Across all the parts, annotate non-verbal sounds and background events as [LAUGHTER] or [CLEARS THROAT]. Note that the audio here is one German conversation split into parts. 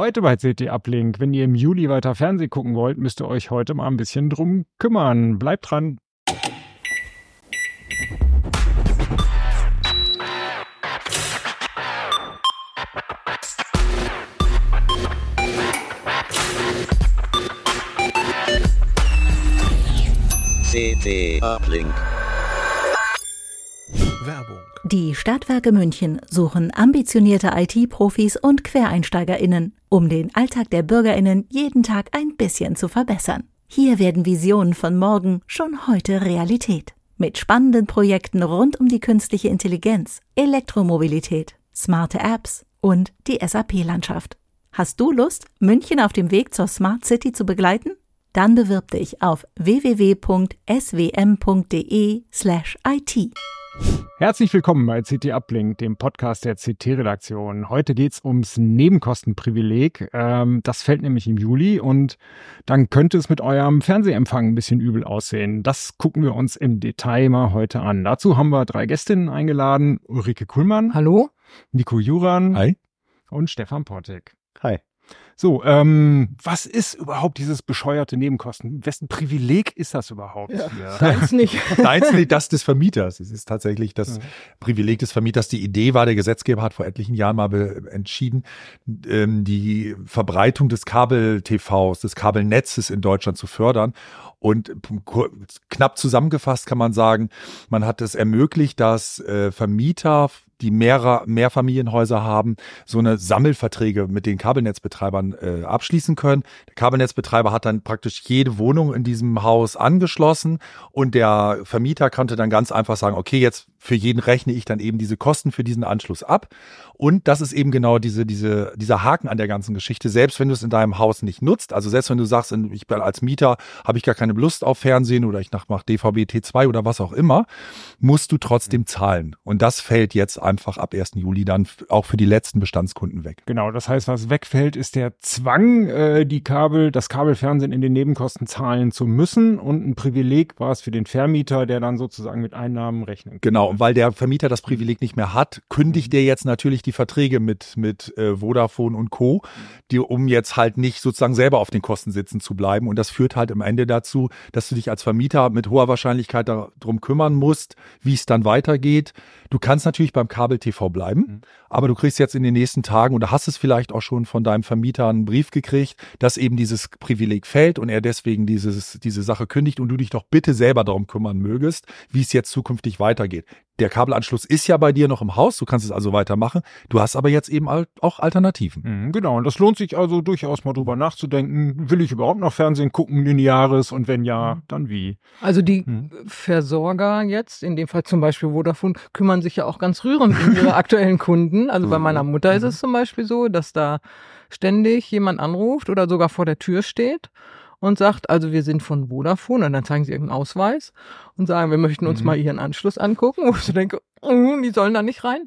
Heute bei CT Uplink. Wenn ihr im Juli weiter Fernsehen gucken wollt, müsst ihr euch heute mal ein bisschen drum kümmern. Bleibt dran. CT Uplink. Werbung. Die Stadtwerke München suchen ambitionierte IT-Profis und QuereinsteigerInnen, um den Alltag der BürgerInnen jeden Tag ein bisschen zu verbessern. Hier werden Visionen von morgen schon heute Realität. Mit spannenden Projekten rund um die künstliche Intelligenz, Elektromobilität, smarte Apps und die SAP-Landschaft. Hast du Lust, München auf dem Weg zur Smart City zu begleiten? Dann bewirb dich auf www.swm.de/it. Herzlich willkommen bei CT Uplink, dem Podcast der CT-Redaktion. Heute geht's ums Nebenkostenprivileg. Ähm, das fällt nämlich im Juli und dann könnte es mit eurem Fernsehempfang ein bisschen übel aussehen. Das gucken wir uns im Detail mal heute an. Dazu haben wir drei Gästinnen eingeladen. Ulrike Kuhlmann. Hallo. Nico Juran. Hi. Und Stefan Portek. Hi. So, ähm, was ist überhaupt dieses bescheuerte Nebenkosten? Wessen Privileg ist das überhaupt? Ja. hier? Deins nicht. [LAUGHS] Nein, nicht das des Vermieters. Es ist tatsächlich das Ja. Privileg des Vermieters. Die Idee war, der Gesetzgeber hat vor etlichen Jahren mal entschieden, ähm, die Verbreitung des Kabel-TVs, des Kabelnetzes in Deutschland zu fördern. Und knapp zusammengefasst kann man sagen, man hat es ermöglicht, dass äh, Vermieter, die mehrere Mehrfamilienhäuser haben, so eine Sammelverträge mit den Kabelnetzbetreibern äh, abschließen können. Der Kabelnetzbetreiber hat dann praktisch jede Wohnung in diesem Haus angeschlossen und der Vermieter konnte dann ganz einfach sagen, okay, jetzt für jeden rechne ich dann eben diese Kosten für diesen Anschluss ab. Und das ist eben genau diese, diese, dieser Haken an der ganzen Geschichte. Selbst wenn du es in deinem Haus nicht nutzt, also selbst wenn du sagst, ich bin als Mieter, habe ich gar keine Lust auf Fernsehen oder ich mach DVB T2 oder was auch immer, musst du trotzdem zahlen. Und das fällt jetzt einfach ab 1. Juli dann auch für die letzten Bestandskunden weg. Genau, das heißt, was wegfällt, ist der Zwang, äh, die Kabel, das Kabelfernsehen in den Nebenkosten zahlen zu müssen und ein Privileg war es für den Vermieter, der dann sozusagen mit Einnahmen rechnen kann. Genau, und weil der Vermieter das Privileg nicht mehr hat, kündigt der jetzt natürlich die Verträge mit, mit äh, Vodafone und Co., die, um jetzt halt nicht sozusagen selber auf den Kosten sitzen zu bleiben. Und das führt halt am Ende dazu, dass du dich als Vermieter mit hoher Wahrscheinlichkeit darum kümmern musst, wie es dann weitergeht. Du kannst natürlich beim Kabel-TV bleiben, aber du kriegst jetzt in den nächsten Tagen oder hast es vielleicht auch schon von deinem Vermieter einen Brief gekriegt, dass eben dieses Privileg fällt und er deswegen dieses, diese Sache kündigt und du dich doch bitte selber darum kümmern mögest, wie es jetzt zukünftig weitergeht. Der Kabelanschluss ist ja bei dir noch im Haus, du kannst es also weitermachen. Du hast aber jetzt eben auch Alternativen. Mhm, Genau, und das lohnt sich also durchaus mal drüber nachzudenken. Will ich überhaupt noch Fernsehen gucken, lineares? Und wenn ja, dann wie? Also die Hm. Versorger jetzt, in dem Fall zum Beispiel Vodafone, kümmern sich ja auch ganz rührend um ihre [LAUGHS] aktuellen Kunden. Also bei meiner Mutter ist es zum Beispiel so, dass da ständig jemand anruft oder sogar vor der Tür steht und sagt, also wir sind von Vodafone und dann zeigen sie irgendeinen Ausweis und sagen, wir möchten uns Mhm. mal ihren Anschluss angucken. [LAUGHS] Wo ich so denke, "Mm, die sollen da nicht rein.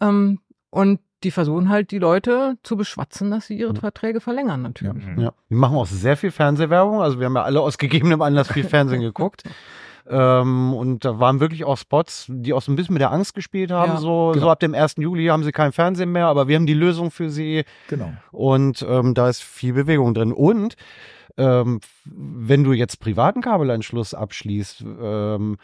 Ähm, und die versuchen halt die Leute zu beschwatzen, dass sie ihre Verträge verlängern natürlich. Mhm. Ja, wir machen auch sehr viel Fernsehwerbung. Also wir haben ja alle aus [LAUGHS] gegebenem Anlass viel Fernsehen geguckt. [LAUGHS] Ähm, und da waren wirklich auch Spots, die auch so ein bisschen mit der Angst gespielt haben. Ja, so, genau. so ab dem 1. Juli haben sie kein Fernsehen mehr, aber wir haben die Lösung für sie. Genau. Und ähm, da ist viel Bewegung drin. Und ähm, wenn du jetzt privaten Kabelanschluss abschließt, ähm,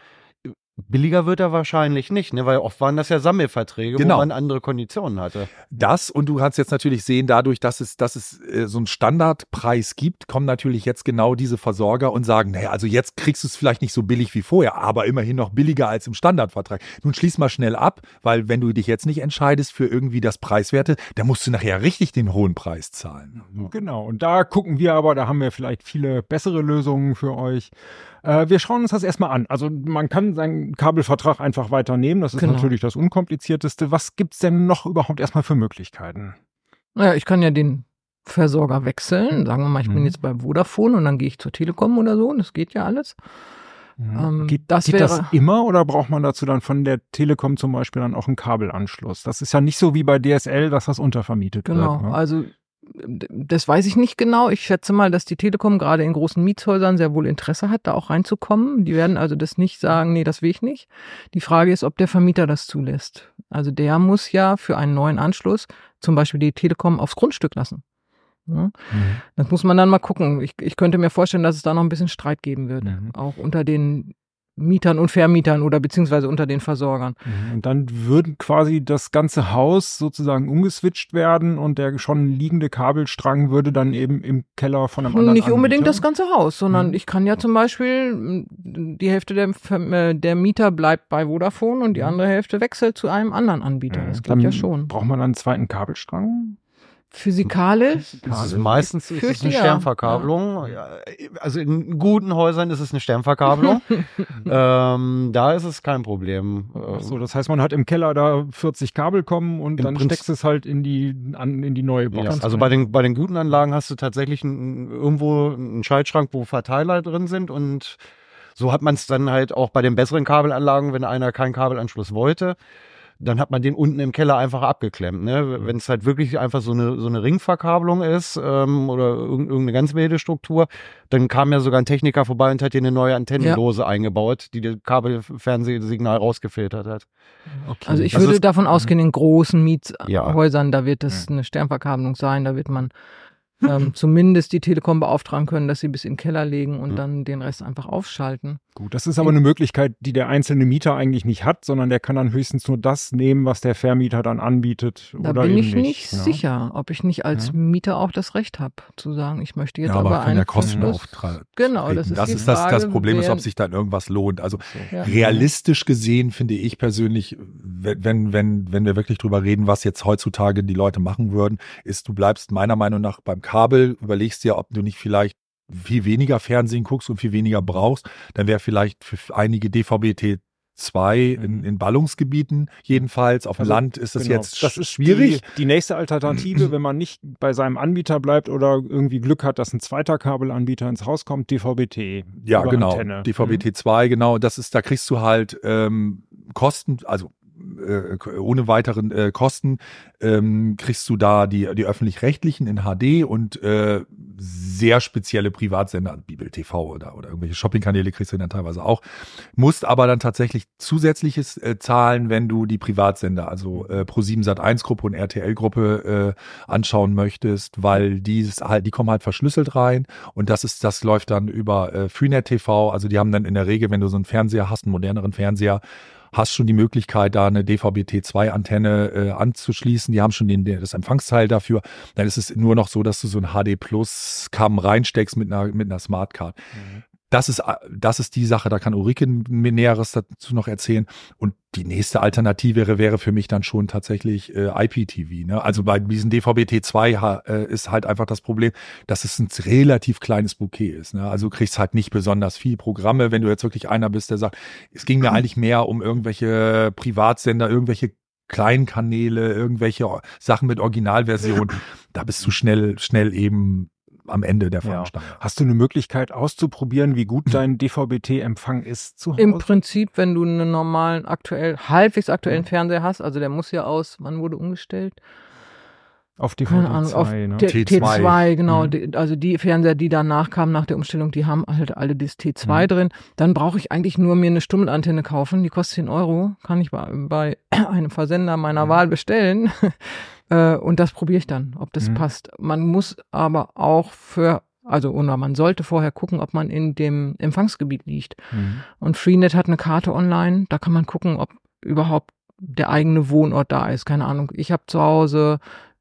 billiger wird er wahrscheinlich nicht, ne? weil oft waren das ja Sammelverträge, Genau. wo man andere Konditionen hatte. Das und du kannst jetzt natürlich sehen, dadurch, dass es, dass es äh, so einen Standardpreis gibt, kommen natürlich jetzt genau diese Versorger und sagen, naja, also jetzt kriegst du es vielleicht nicht so billig wie vorher, aber immerhin noch billiger als im Standardvertrag. Nun schließ mal schnell ab, weil wenn du dich jetzt nicht entscheidest für irgendwie das Preiswerte, dann musst du nachher richtig den hohen Preis zahlen. Genau, und da gucken wir aber, da haben wir vielleicht viele bessere Lösungen für euch. Äh, wir schauen uns das erstmal an. Also man kann seinen Kabelvertrag einfach weiternehmen, das ist Genau. natürlich das Unkomplizierteste. Was gibt's denn noch überhaupt erstmal für Möglichkeiten? Naja, ich kann ja den Versorger wechseln. Sagen wir mal, ich bin Mhm. jetzt bei Vodafone und dann gehe ich zur Telekom oder so. Und das geht ja alles. Ähm, geht das geht das wäre- immer oder braucht man dazu dann von der Telekom zum Beispiel dann auch einen Kabelanschluss? Das ist ja nicht so wie bei DSL, dass das untervermietet Genau. wird. Ne? Also das weiß ich nicht genau. Ich schätze mal, dass die Telekom gerade in großen Mietshäusern sehr wohl Interesse hat, da auch reinzukommen. Die werden also das nicht sagen, nee, das will ich nicht. Die Frage ist, ob der Vermieter das zulässt. Also der muss ja für einen neuen Anschluss zum Beispiel die Telekom aufs Grundstück lassen. Ja? Mhm. Das muss man dann mal gucken. Ich, ich könnte mir vorstellen, dass es da noch ein bisschen Streit geben wird. Mhm. Auch unter den Mietern und Vermietern oder beziehungsweise unter den Versorgern. Mhm. Und dann würden quasi das ganze Haus sozusagen umgeswitcht werden und der schon liegende Kabelstrang würde dann eben im Keller von einem anderen Nicht unbedingt Anbieter? das ganze Haus, sondern Mhm. ich kann ja zum Beispiel, m, die Hälfte der, äh, der Mieter bleibt bei Vodafone und die Mhm. andere Hälfte wechselt zu einem anderen Anbieter. Das geht Dann ja schon. Braucht man dann einen zweiten Kabelstrang? Physikalisch Das ist meistens ist es eine. Sternverkabelung. Ja, Also in guten Häusern ist es eine Sternverkabelung. [LAUGHS] ähm, da ist es kein Problem. Ach so, das heißt, man hat im Keller da 40 Kabel kommen und Im dann Prinzip- steckst du es halt in die, an, in die neue Box. Ja, also bei den, bei den guten Anlagen hast du tatsächlich ein, irgendwo einen Schaltschrank, wo Verteiler drin sind und so hat man es dann halt auch bei den besseren Kabelanlagen, wenn einer keinen Kabelanschluss wollte, dann hat man den unten im Keller einfach abgeklemmt. Ne? Wenn es halt wirklich einfach so eine, so eine Ringverkabelung ist ähm, oder irg- irgendeine ganz wilde Struktur, dann kam ja sogar ein Techniker vorbei und hat hier eine neue Antennendose eingebaut, die das Kabelfernsehsignal rausgefiltert hat. okay. Also ich Also würde davon ausgehen, in großen Ja. Miethäusern, da wird es eine Sternverkabelung sein, da wird man ähm, [LAUGHS] zumindest die Telekom beauftragen können, dass sie bis in den Keller legen und Mhm. dann den Rest einfach aufschalten. Gut, das ist aber eine Möglichkeit, die der einzelne Mieter eigentlich nicht hat, sondern der kann dann höchstens nur das nehmen, was der Vermieter dann anbietet. Da oder bin eben ich nicht ne? sicher, ob ich nicht als Ja. Mieter auch das Recht habe, zu sagen, ich möchte jetzt ja, aber aber von einen der Kostenauftrag. Genau, das ist das, die ist das, das Frage, Problem ist, ob sich dann irgendwas lohnt. Also Ja. realistisch gesehen finde ich persönlich, wenn, wenn, wenn, wenn wir wirklich drüber reden, was jetzt heutzutage die Leute machen würden, ist, du bleibst meiner Meinung nach beim Kabel, überlegst dir, ob du nicht vielleicht viel weniger Fernsehen guckst und viel weniger brauchst, dann wäre vielleicht für einige DVB-T 2 in, in Ballungsgebieten jedenfalls. Auf dem Also, Land ist es Genau. jetzt das ist schwierig. Die, die nächste Alternative, [CLEARS THROAT] wenn man nicht bei seinem Anbieter bleibt oder irgendwie Glück hat, dass ein zweiter Kabelanbieter ins Haus kommt, DVB-T. Ja, genau. Antenne. Mhm. DVB-T2, genau. Das ist, da kriegst du halt ähm, Kosten, also äh, ohne weiteren äh, Kosten ähm, kriegst du da die, die öffentlich-rechtlichen in HD und äh, sehr spezielle Privatsender, Bibel TV oder, oder irgendwelche Shoppingkanäle kriegst du dann teilweise auch. Musst aber dann tatsächlich zusätzliches äh, zahlen, wenn du die Privatsender, also äh, Pro7 Sat1 Gruppe und RTL Gruppe äh, anschauen möchtest, weil die ist halt, die kommen halt verschlüsselt rein und das ist, das läuft dann über äh, Freenet TV. Also die haben dann in der Regel, wenn du so einen Fernseher hast, einen moderneren Fernseher, hast schon die Möglichkeit, da eine DVB-T2-Antenne äh, anzuschließen. Die haben schon den, das Empfangsteil dafür. Dann ist es nur noch so, dass du so ein HD Plus Cam reinsteckst mit einer, mit einer Smartcard. Das ist, das ist die Sache, da kann Ulrike mir Näheres dazu noch erzählen. Und die nächste Alternative wäre, wäre für mich dann schon tatsächlich äh, IPTV. Ne? Also bei diesen DVB-T2 ha- äh, ist halt einfach das Problem, dass es ein relativ kleines Bouquet ist. Ne? Also du kriegst halt nicht besonders viel Programme, wenn du jetzt wirklich einer bist, der sagt, es ging mir eigentlich mehr um irgendwelche Privatsender, irgendwelche kleinen Kanäle, irgendwelche Sachen mit Originalversion. [LAUGHS] Da bist du schnell, schnell eben am Ende der Ja. Fahnenstange. Hast du eine Möglichkeit auszuprobieren, wie gut [CLEARS THROAT] dein DVB-T-Empfang ist zu Hause? Im Prinzip, wenn du einen normalen, aktuell, halbwegs aktuellen Fernseher hast, also der muss ja aus, wann wurde umgestellt? auf Keine Ahnung, auf DVB-T2, ne? T- T2. T2, genau. Mhm. Die, also die Fernseher, die danach kamen nach der Umstellung, die haben halt alle das T2 Mhm. drin. Dann brauche ich eigentlich nur mir eine Stummelantenne kaufen. Die kostet 10 Euro. Kann ich bei, bei [CLEARS THROAT] einem Versender meiner Mhm. Wahl bestellen. Äh, Und das probiere ich dann, ob das Mhm. passt. Man muss aber auch für, also oder man sollte vorher gucken, ob man in dem Empfangsgebiet liegt. Mhm. Und Freenet hat eine Karte online, da kann man gucken, ob überhaupt der eigene Wohnort da ist. Keine Ahnung. Ich habe zu Hause,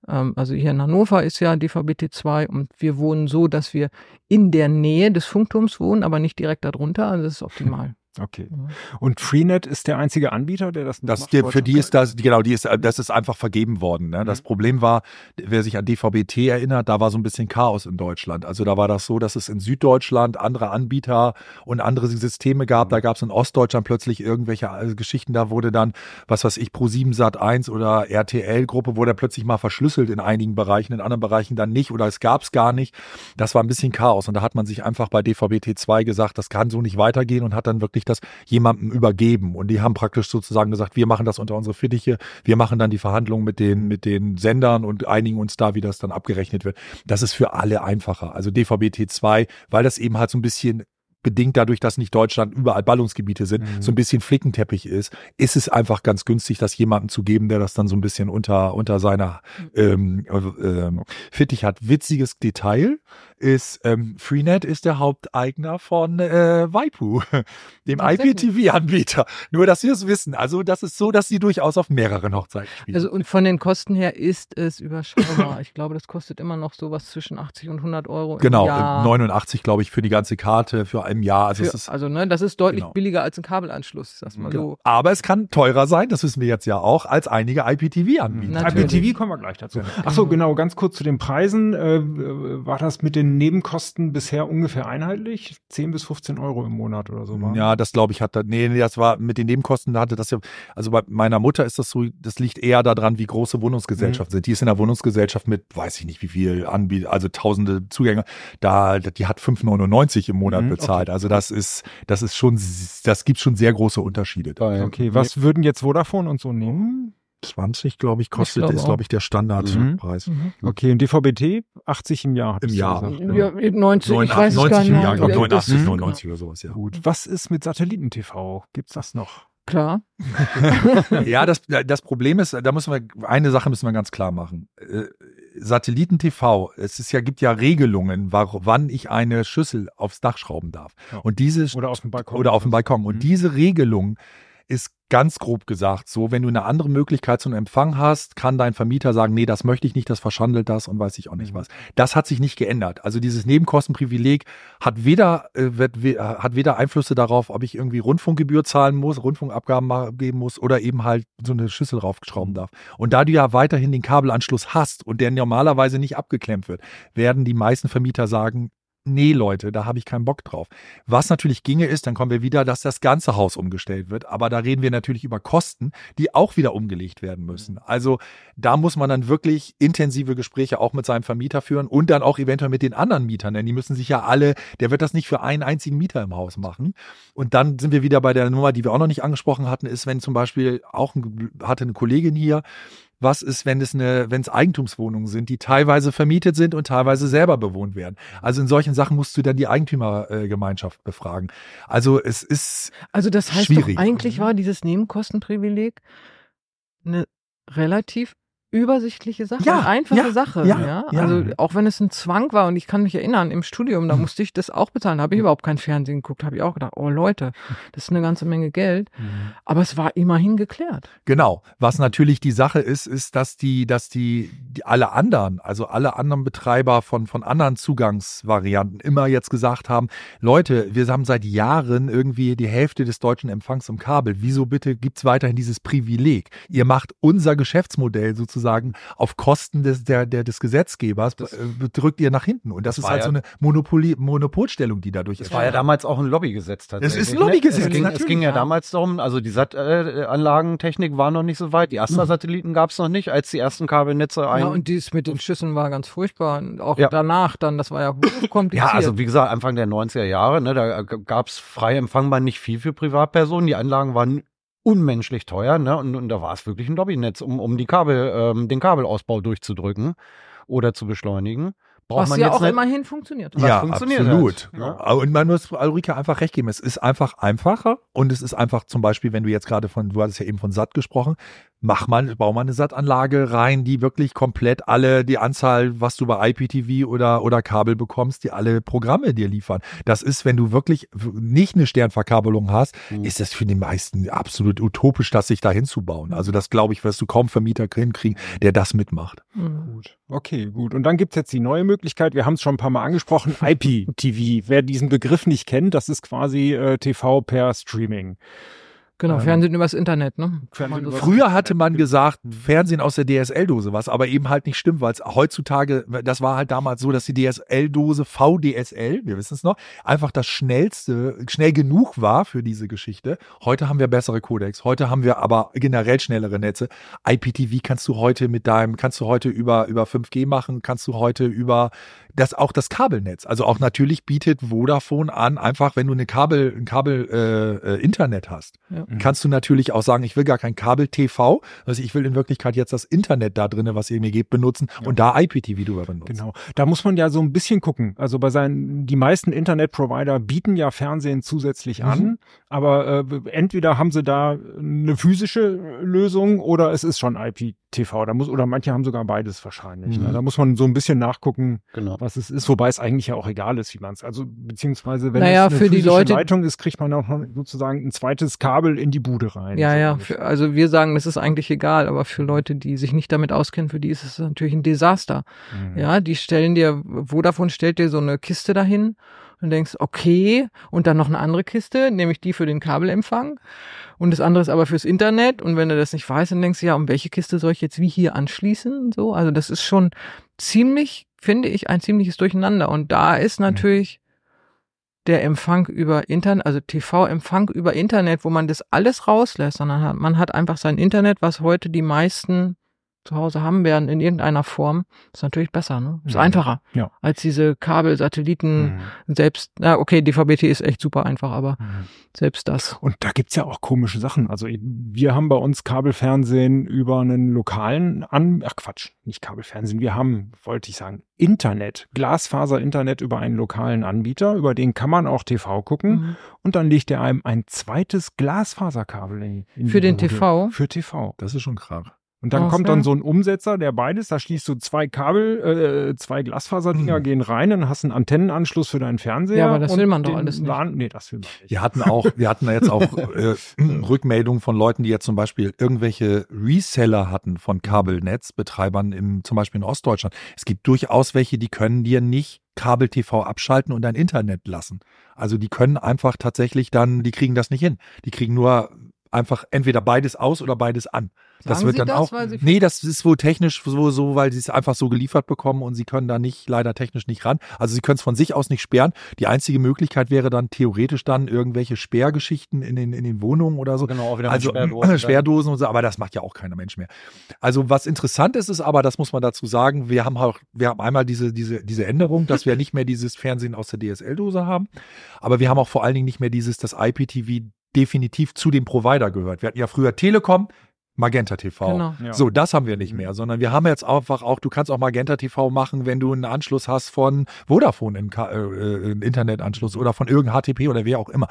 ähm, also hier in Hannover ist ja DVB-T2 und wir wohnen so, dass wir in der Nähe des Funkturms wohnen, aber nicht direkt darunter. Also das ist optimal. [LAUGHS] Okay. Ja. Und Freenet ist der einzige Anbieter, der das Das, macht? die, für die ist das, genau, die ist, das ist einfach vergeben worden. Ne? Das Mhm. Problem war, wer sich an DVB-T erinnert, da war so ein bisschen Chaos in Deutschland. Also da war das so, dass es in Süddeutschland andere Anbieter und andere Systeme gab. Da gab es in Ostdeutschland plötzlich irgendwelche äh, Geschichten. Da wurde dann, was weiß ich, Pro7 Sat 1 oder RTL-Gruppe wurde plötzlich mal verschlüsselt in einigen Bereichen, in anderen Bereichen dann nicht oder es gab es gar nicht. Das war ein bisschen Chaos. Und da hat man sich einfach bei DVB-T2 gesagt, das kann so nicht weitergehen und hat dann wirklich das jemandem übergeben. Und die haben praktisch sozusagen gesagt, wir machen das unter unsere Fittiche, wir machen dann die Verhandlungen mit den, mit den Sendern und einigen uns da, wie das dann abgerechnet wird. Das ist für alle einfacher. Also DVB-T2, weil das eben halt so ein bisschen bedingt dadurch, dass nicht Deutschland überall Ballungsgebiete sind, Mhm. so ein bisschen Flickenteppich ist, ist es einfach ganz günstig, das jemandem zu geben, der das dann so ein bisschen unter, unter seiner ähm, äh, ähm, Fittich hat. Witziges Detail ist, ähm, Freenet ist der Haupteigner von äh, Waipu, [LAUGHS] dem. IPTV-Anbieter. Nur, dass wir es wissen. Also, das ist so, dass sie durchaus auf mehreren Hochzeiten spielen. Also und von den Kosten her ist es überschaubar. ich glaube, das kostet immer noch sowas zwischen 80 und 100 Euro genau, im Jahr. 89, glaube ich, für die ganze Karte für ein Jahr. Also, Für, es ist also ne, das ist deutlich genau. billiger als ein Kabelanschluss, sag mal so. Aber es kann teurer sein, das wissen wir jetzt ja auch, als einige IPTV-Anbieter. IPTV kommen wir gleich dazu. Ach so, genau, ganz kurz zu den Preisen. Äh, war das mit den Nebenkosten bisher ungefähr einheitlich? 10 bis 15 Euro im Monat oder so? war? Ja, das glaube ich hat nee, nee, das war mit den Nebenkosten, da hatte das ja, also bei meiner Mutter ist das so, das liegt eher daran, wie große Wohnungsgesellschaften sind. Die ist in einer Wohnungsgesellschaft mit, weiß ich nicht, wie viel Anbieter, also tausende Zugänge, da, die hat 5,99 im Monat Mhm, bezahlt. Also das ist, das ist schon, das gibt schon sehr große Unterschiede. Okay, was würden jetzt Vodafone und so nehmen? 20, glaube ich, kostet, glaube ist, auch. glaube ich, der Standardpreis. Mhm. Okay, und DVB-T 80 im Jahr. hattest Im Jahr. Ja, 90, ich 89, weiß es gar 90 nicht. im Jahr, ich glaube Ja, das- 89, Mhm. 99 oder sowas, ja. Gut. Was ist mit Satelliten-TV? Gibt's das noch? Klar. [LAUGHS] Ja, das, das Problem ist, da müssen wir, eine Sache müssen wir ganz klar machen. Äh, Satelliten-TV, es ist ja, gibt ja Regelungen, war, wann ich eine Schüssel aufs Dach schrauben darf. Ja. Und diese, Oder auf dem Balkon? oder auf dem Balkon. Und Mhm. diese Regelung ist ganz grob gesagt so, wenn du eine andere Möglichkeit zum Empfang hast, kann dein Vermieter sagen, nee, das möchte ich nicht, das verschandelt das und weiß ich auch nicht Mhm. was. Das hat sich nicht geändert. Also dieses Nebenkostenprivileg hat weder, äh, wird, hat weder Einflüsse darauf, ob ich irgendwie Rundfunkgebühr zahlen muss, Rundfunkabgaben geben muss oder eben halt so eine Schüssel raufschrauben darf. Und da du ja weiterhin den Kabelanschluss hast und der normalerweise nicht abgeklemmt wird, werden die meisten Vermieter sagen, nee Leute, da habe ich keinen Bock drauf. Was natürlich ginge ist, dann kommen wir wieder, dass das ganze Haus umgestellt wird. Aber da reden wir natürlich über Kosten, die auch wieder umgelegt werden müssen. Also da muss man dann wirklich intensive Gespräche auch mit seinem Vermieter führen und dann auch eventuell mit den anderen Mietern, denn die müssen sich ja alle, der wird das nicht für einen einzigen Mieter im Haus machen. Und dann sind wir wieder bei der Nummer, die wir auch noch nicht angesprochen hatten, ist, wenn zum Beispiel auch ein, hatte eine Kollegin hier, was ist, wenn es eine, wenn es Eigentumswohnungen sind, die teilweise vermietet sind und teilweise selber bewohnt werden. Also in solchen Sachen musst du dann die Eigentümergemeinschaft befragen. Also es ist Also das heißt Schwierig. doch, eigentlich war dieses Nebenkostenprivileg eine relativ übersichtliche Sache, Ja, einfache ja, Sache. ja, Ja. Also auch wenn es ein Zwang war und ich kann mich erinnern, im Studium, da musste ich das auch bezahlen, habe ich überhaupt kein Fernsehen geguckt, habe ich auch gedacht, oh Leute, das ist eine ganze Menge Geld. Aber es war immerhin geklärt. Genau. Was natürlich die Sache ist, ist, dass die, dass die, die alle anderen, also alle anderen Betreiber von, von anderen Zugangsvarianten immer jetzt gesagt haben, Leute, wir haben seit Jahren irgendwie die Hälfte des deutschen Empfangs im Kabel. Wieso bitte gibt's weiterhin dieses Privileg? Ihr macht unser Geschäftsmodell sozusagen auf Kosten des, der, der, des Gesetzgebers, äh, drückt ihr nach hinten. Und das, Das ist halt ja- so eine Monopoli Monopolstellung, die dadurch Das ist. war ja damals auch ein Lobbygesetz tatsächlich. ist ein ne? Lobbygesetz, Es ging, es ging ja damals darum, also die Sat-Anlagentechnik war noch nicht so weit, die Astra-Satelliten gab es noch nicht, als die ersten Kabelnetze ein... Ja, und dies mit den Schüssen war ganz furchtbar. Und auch Ja. danach dann, das war ja hochkompliziert. Ja, also wie gesagt, Anfang der 90er Jahre, ne, da gab es frei empfangbar nicht viel für Privatpersonen. Die Anlagen waren unmenschlich teuer, ne? Und, und da war es wirklich ein Lobbynetz, um, um die Kabel, ähm, den Kabelausbau durchzudrücken oder zu beschleunigen. Braucht was man ja jetzt auch nicht- immerhin funktioniert. Was ja, funktioniert absolut. halt, ne? Und man muss Ulrike einfach recht geben. Es ist einfach einfacher und es ist einfach zum Beispiel, wenn du jetzt gerade von, du hattest ja eben von SAT gesprochen, mach mal, bau mal eine SAT-Anlage rein, die wirklich komplett alle, die Anzahl, was du bei IPTV oder, oder Kabel bekommst, die alle Programme dir liefern. Das ist, wenn du wirklich nicht eine Sternverkabelung hast, Mhm. ist das für die meisten absolut utopisch, das sich da hinzubauen. Also das glaube ich, wirst du kaum Vermieter hinkriegen, der das mitmacht. Mhm. Gut. Okay, gut. Und dann gibt's jetzt die neue Möglichkeit, wir haben es schon ein paar Mal angesprochen, [LAUGHS] IPTV. Wer diesen Begriff nicht kennt, das ist quasi äh, TV per Streaming. Genau, Ähm, Fernsehen übers Internet, ne? Fernsehen. Früher hatte man gesagt, Fernsehen aus der DSL-Dose, was aber eben halt nicht stimmt, weil es heutzutage, das war halt damals so, dass die DSL-Dose VDSL, wir wissen es noch, einfach das schnellste, schnell genug war für diese Geschichte. Heute haben wir bessere Codecs, heute haben wir aber generell schnellere Netze. IPTV kannst du heute mit deinem, kannst du heute über, über 5G machen, kannst du heute über das, auch das Kabelnetz. Also auch natürlich bietet Vodafone an, einfach wenn du eine Kabel, ein Kabel, äh, äh, Internet hast. Ja. Mhm. kannst du natürlich auch sagen, ich will gar kein Kabel-TV, also ich will in Wirklichkeit jetzt das Internet da drinne, was ihr mir gebt, benutzen Ja. und da IPTV drüber benutzen. Genau. Da muss man ja so ein bisschen gucken. Also bei seinen, die meisten Internetprovider bieten ja Fernsehen zusätzlich Mhm. an, aber äh, entweder haben sie da eine physische Lösung oder es ist schon IPTV. Da muss, oder manche haben sogar beides wahrscheinlich. Mhm. Ne? Da muss man so ein bisschen nachgucken, Genau. was es ist, wobei es eigentlich ja auch egal ist, wie man es, also beziehungsweise wenn Naja, es eine für die Leute- Leitung ist, kriegt man auch noch sozusagen ein zweites Kabel in die Bude rein. Ja, So ja. Für, also wir sagen, das ist eigentlich egal, aber für Leute, die sich nicht damit auskennen, für die ist es natürlich ein Desaster. Mhm. Ja, die stellen dir, Vodafone stellt dir so eine Kiste dahin und denkst, okay, und dann noch eine andere Kiste, nämlich die für den Kabelempfang. Und das andere ist aber fürs Internet. Und wenn du das nicht weißt, dann denkst du, ja, um welche Kiste soll ich jetzt wie hier anschließen? So, also das ist schon ziemlich, finde ich, ein ziemliches Durcheinander. Und da ist natürlich der Empfang über Internet, also TV-Empfang über Internet, wo man das alles rauslässt, sondern man hat einfach sein Internet, was heute die meisten zu Hause haben werden in irgendeiner Form, ist natürlich besser, ne? Ist Ja. einfacher Ja. als diese Kabel, Satelliten, Mhm. selbst, na okay, DVB-T ist echt super einfach, aber Mhm. selbst das. Und da gibt's ja auch komische Sachen. Also wir haben bei uns Kabelfernsehen über einen lokalen An ach Quatsch, nicht Kabelfernsehen. Wir haben, wollte ich sagen, Internet, Glasfaser-Internet über einen lokalen Anbieter. Über den kann man auch TV gucken. Mhm. Und dann legt er einem ein zweites Glasfaserkabel in, in Für den Bude. TV? Für TV. Das ist schon krach. Und dann Ach kommt dann so ein Umsetzer, der beides, da schließt du zwei Kabel, äh, zwei Glasfaserdinger Mhm. gehen rein, dann hast du einen Antennenanschluss für deinen Fernseher. Ja, aber das und will man doch alles nicht. LAN nee, das will man nicht. Wir hatten auch, wir hatten da jetzt auch äh, [CLEARS THROAT] Rückmeldungen von Leuten, die jetzt zum Beispiel irgendwelche Reseller hatten von Kabelnetzbetreibern im, zum Beispiel in Ostdeutschland. Es gibt durchaus welche, die können dir nicht Kabel-TV abschalten und dein Internet lassen. Also die können einfach tatsächlich dann, die kriegen das nicht hin. Die kriegen nur einfach entweder beides aus oder beides an. das Sagen wird Sie dann das, auch. nee, das ist wohl technisch so, so, weil sie es einfach so geliefert bekommen und sie können da nicht, leider technisch nicht ran. Also sie können es von sich aus nicht sperren. Die einzige Möglichkeit wäre dann theoretisch dann irgendwelche Sperrgeschichten in den, in den Wohnungen oder so. Genau, auch wieder Also Sperrdosen. [CLEARS THROAT] Sperrdosen und so, aber das macht ja auch keiner Mensch mehr. Also was interessant ist, ist aber, das muss man dazu sagen, wir haben auch, wir haben einmal diese, diese, diese Änderung, dass wir nicht mehr dieses Fernsehen aus der DSL-Dose haben, aber wir haben auch vor allen Dingen nicht mehr dieses, das IPTV definitiv zu dem Provider gehört. Wir hatten ja früher Telekom, Magenta TV. Genau. Ja. So, das haben wir nicht mehr, sondern wir haben jetzt einfach auch, du kannst auch Magenta TV machen, wenn du einen Anschluss hast von Vodafone, einen, äh, äh, einen Internetanschluss oder von irgendeinem HTP oder wer auch immer.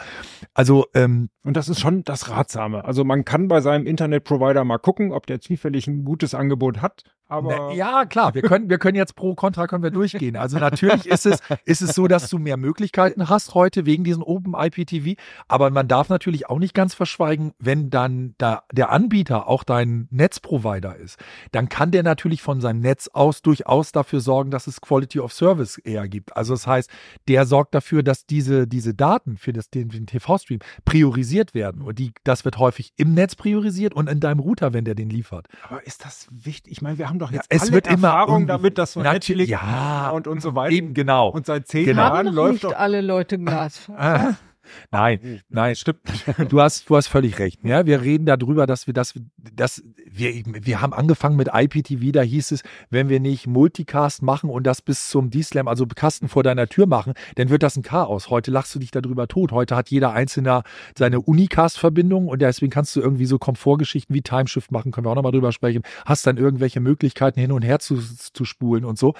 Also, ähm, Und das ist schon das Ratsame. Also man kann bei seinem Internetprovider mal gucken, ob der zufällig ein gutes Angebot hat. Aber Na, ja, klar, wir können, wir können jetzt pro Contra können wir durchgehen. Also natürlich ist es, ist es so, dass du mehr Möglichkeiten hast heute wegen diesem Open IPTV. Aber man darf natürlich auch nicht ganz verschweigen, wenn dann da der Anbieter auch dein Netzprovider ist, dann kann der natürlich von seinem Netz aus durchaus dafür sorgen, dass es Quality of Service eher gibt. Also das heißt, der sorgt dafür, dass diese, diese Daten für das, den, den TV-Stream priorisiert werden. Und die, das wird häufig im Netz priorisiert und in deinem Router, wenn der den liefert. Aber ist das wichtig? Ich meine, wir haben doch jetzt Ja, es alle wird immer Erfahrung irgendwie- damit, dass man Natürlich- Netflix ja. und, und so weiter. Eben, genau. Und seit zehn Genau. Jahren Haben noch läuft nicht doch. alle Leute Glasfaser. [LAUGHS] Nein, nein, stimmt. [LAUGHS] Du hast, du hast völlig recht. Ja, wir reden darüber, dass wir das, dass wir, wir haben angefangen mit IPTV, da hieß es, wenn wir nicht Multicast machen und das bis zum D-Slam, also Kasten vor deiner Tür machen, dann wird das ein Chaos. Heute lachst du dich darüber tot. Heute hat jeder Einzelne seine Unicast-Verbindung und deswegen kannst du irgendwie so Komfortgeschichten wie Timeshift machen, können wir auch nochmal drüber sprechen. Hast dann irgendwelche Möglichkeiten hin und her zu, zu spulen und so.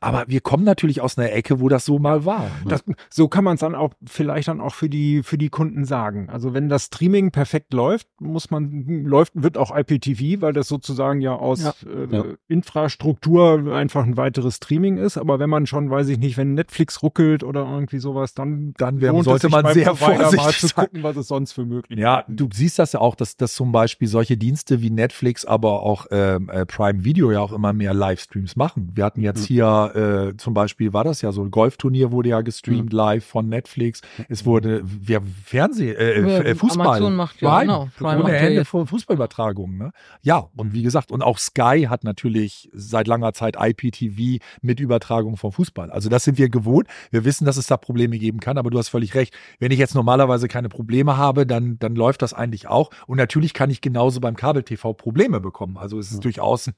Aber wir kommen natürlich aus einer Ecke, wo das so mal war. ne? Das, so kann man es dann auch vielleicht dann auch für die für die Kunden sagen. Also wenn das Streaming perfekt läuft, muss man läuft wird auch IPTV, weil das sozusagen ja aus Ja. Äh, Ja. Infrastruktur einfach ein weiteres Streaming ist. Aber wenn man schon, weiß ich nicht, wenn Netflix ruckelt oder irgendwie sowas, dann Dann wäre- lohnt sollte es sich man sehr Provider mal vorsichtig zu sein. gucken, was es sonst für Möglichkeiten Ja, du siehst das ja auch, dass, dass zum Beispiel solche Dienste wie Netflix, aber auch ähm, äh, Prime Video ja auch immer mehr Livestreams machen. Wir hatten jetzt hier äh, zum Beispiel, war das ja so, ein Golfturnier wurde ja gestreamt live von Netflix. Es wurde, wir Fernseh, äh, Ja, äh, Fußball. Amazon macht ja, Prime, genau. Prime ohne macht ja Ende von Fußballübertragungen. Ne? Ja, und wie gesagt, und auch Sky hat natürlich seit langer Zeit IPTV mit Übertragung vom Fußball. Also das sind wir gewohnt. Wir wissen, dass es da Probleme geben kann, aber du hast völlig recht. Wenn ich jetzt normalerweise keine Probleme habe, dann, dann läuft das eigentlich auch. Und natürlich kann ich genauso beim Kabel-TV Probleme bekommen. Also es ist durchaus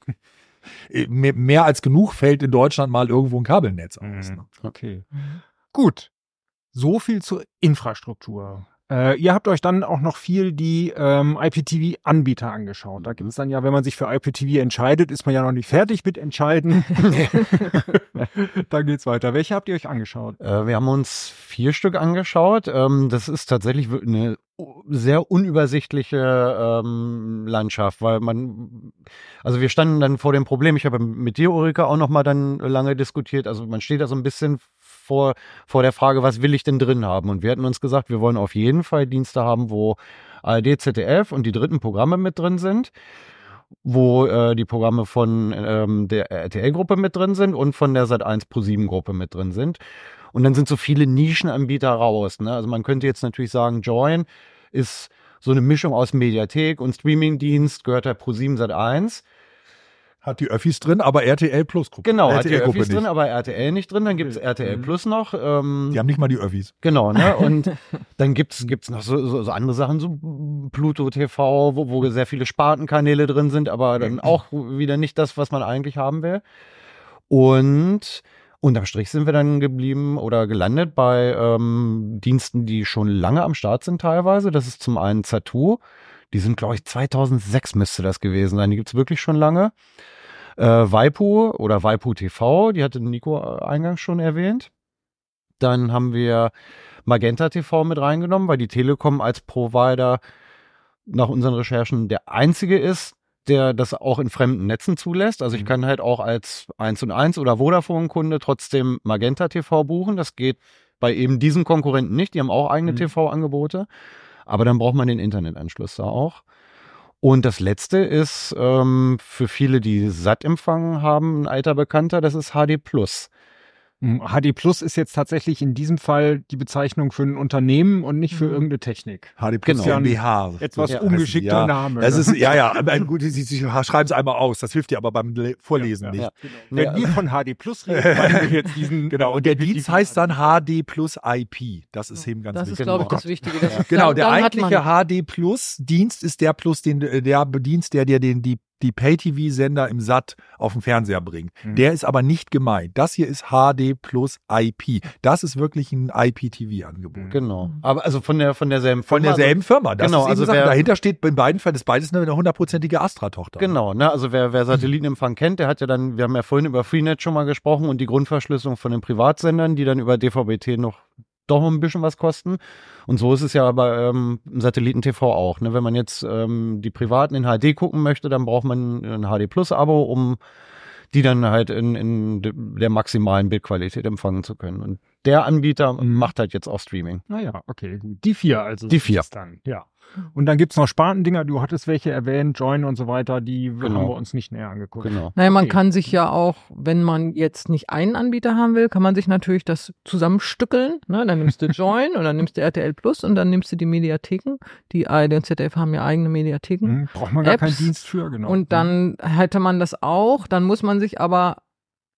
mehr, mehr als genug fällt in Deutschland mal irgendwo ein Kabelnetz aus. Mhm. Ne? Okay. Gut. So viel zur Infrastruktur. Äh, ihr habt euch dann auch noch viel die ähm, IPTV-Anbieter angeschaut. Da gibt es dann ja, wenn man sich für IPTV entscheidet, ist man ja noch nicht fertig mit entscheiden. [LAUGHS] [LAUGHS] dann geht's weiter. Welche habt ihr euch angeschaut? Äh, wir haben uns vier Stück angeschaut. Ähm, das ist tatsächlich eine sehr unübersichtliche ähm, Landschaft, weil man, also wir standen dann vor dem Problem, ich habe mit dir, Ulrike, auch noch mal dann lange diskutiert, also man steht da so ein bisschen vor, vor der Frage, was will ich denn drin haben? Und wir hatten uns gesagt, wir wollen auf jeden Fall Dienste haben, wo ARD, ZDF und die dritten Programme mit drin sind wo äh, die Programme von ähm, der RTL-Gruppe mit drin sind und von der Sat1 Pro7-Gruppe mit drin sind. Und dann sind so viele Nischenanbieter raus. Ne? Also man könnte jetzt natürlich sagen, Join ist so eine Mischung aus Mediathek und Streamingdienst, gehört der Pro7 Sat1. Hat die Öffis drin, aber RTL Plus Gruppe. Genau, hat die RTL Gruppe Öffis drin, nicht. aber RTL nicht drin. Dann gibt es RTL Mhm. Plus noch. Ähm, Die haben nicht mal die Öffis. Genau, ne? [LAUGHS] Und dann gibt's gibt's noch so, so, so andere Sachen, so Pluto TV, wo, wo sehr viele Spartenkanäle drin sind, aber dann auch wieder nicht das, was man eigentlich haben will. Und unterm Strich sind wir dann geblieben oder gelandet bei ähm, Diensten, die schon lange am Start sind teilweise. Das ist zum einen Zatu. Die sind, glaube ich, 2006 müsste das gewesen sein. Die gibt's wirklich schon lange. Äh, Waipu oder Waipu TV, die hatte Nico äh, eingangs schon erwähnt. Dann haben wir Magenta TV mit reingenommen, weil die Telekom als Provider nach unseren Recherchen der einzige ist, der das auch in fremden Netzen zulässt. Also ich kann halt auch als 1 und 1 oder Vodafone-Kunde trotzdem Magenta TV buchen. Das geht bei eben diesen Konkurrenten nicht. Die haben auch eigene Mhm. TV-Angebote. Aber dann braucht man den Internetanschluss da auch. Und das letzte ist ähm, für viele, die SAT-Empfang haben, ein alter Bekannter, das ist HD Plus. Hm, HD Plus ist jetzt tatsächlich in diesem Fall die Bezeichnung für ein Unternehmen und nicht für Mhm. irgendeine Technik. HD Plus Genau. GmbH. Etwas So ungeschickter ja. Name. Das ne? ist, ja, ja, gut, sie, sie, schreiben es einmal aus. Das hilft dir aber beim Le Vorlesen Ja, nicht. ja. Wenn wir von HD Plus reden, meinen wir jetzt diesen. [LAUGHS] Genau, und der Dienst heißt dann HD Plus IP. Das ist eben ganz Das ist, wichtig. glaube ich, das Wichtige. Das Genau, der eigentliche HD Plus Dienst ist der Plus, den äh, der Dienst, der dir den die die Pay-TV-Sender im SAT auf den Fernseher bringt. Mhm. Der ist aber nicht gemeint. Das hier ist HD plus IP. Das ist wirklich ein IPTV-Angebot. Genau. Aber also von der von derselben Von Firma, derselben Firma. Das Genau, also wer- dahinter steht in beiden Fällen ist beides eine hundertprozentige Astra-Tochter. Genau, ne? Also wer, wer Satellitenempfang kennt, der hat ja dann, wir haben ja vorhin über Freenet schon mal gesprochen und die Grundverschlüsselung von den Privatsendern, die dann über DVB-T noch doch ein bisschen was kosten. Und so ist es ja bei ähm, Satelliten-TV auch. Ne? Wenn man jetzt ähm, die Privaten in HD gucken möchte, dann braucht man ein HD Plus-Abo, um die dann halt in, in de- der maximalen Bildqualität empfangen zu können. Und der Anbieter Mhm. macht halt jetzt auch Streaming. Naja, okay, gut. Die vier also. Die vier. es Dann, ja. Und dann gibt's noch Spartendinger, du hattest welche erwähnt, Join und so weiter, die Genau. haben wir uns nicht näher angeguckt. Genau. naja, man Okay. kann sich ja auch, wenn man jetzt nicht einen Anbieter haben will, kann man sich natürlich das zusammenstückeln. Ne? Dann nimmst du [LAUGHS] Join und dann nimmst du RTL Plus und dann nimmst du die Mediatheken. Die ARD und ZDF haben ja eigene Mediatheken. Hm, braucht man gar Apps. keinen Dienst für, genau. Und dann hätte man das auch. Dann muss man sich aber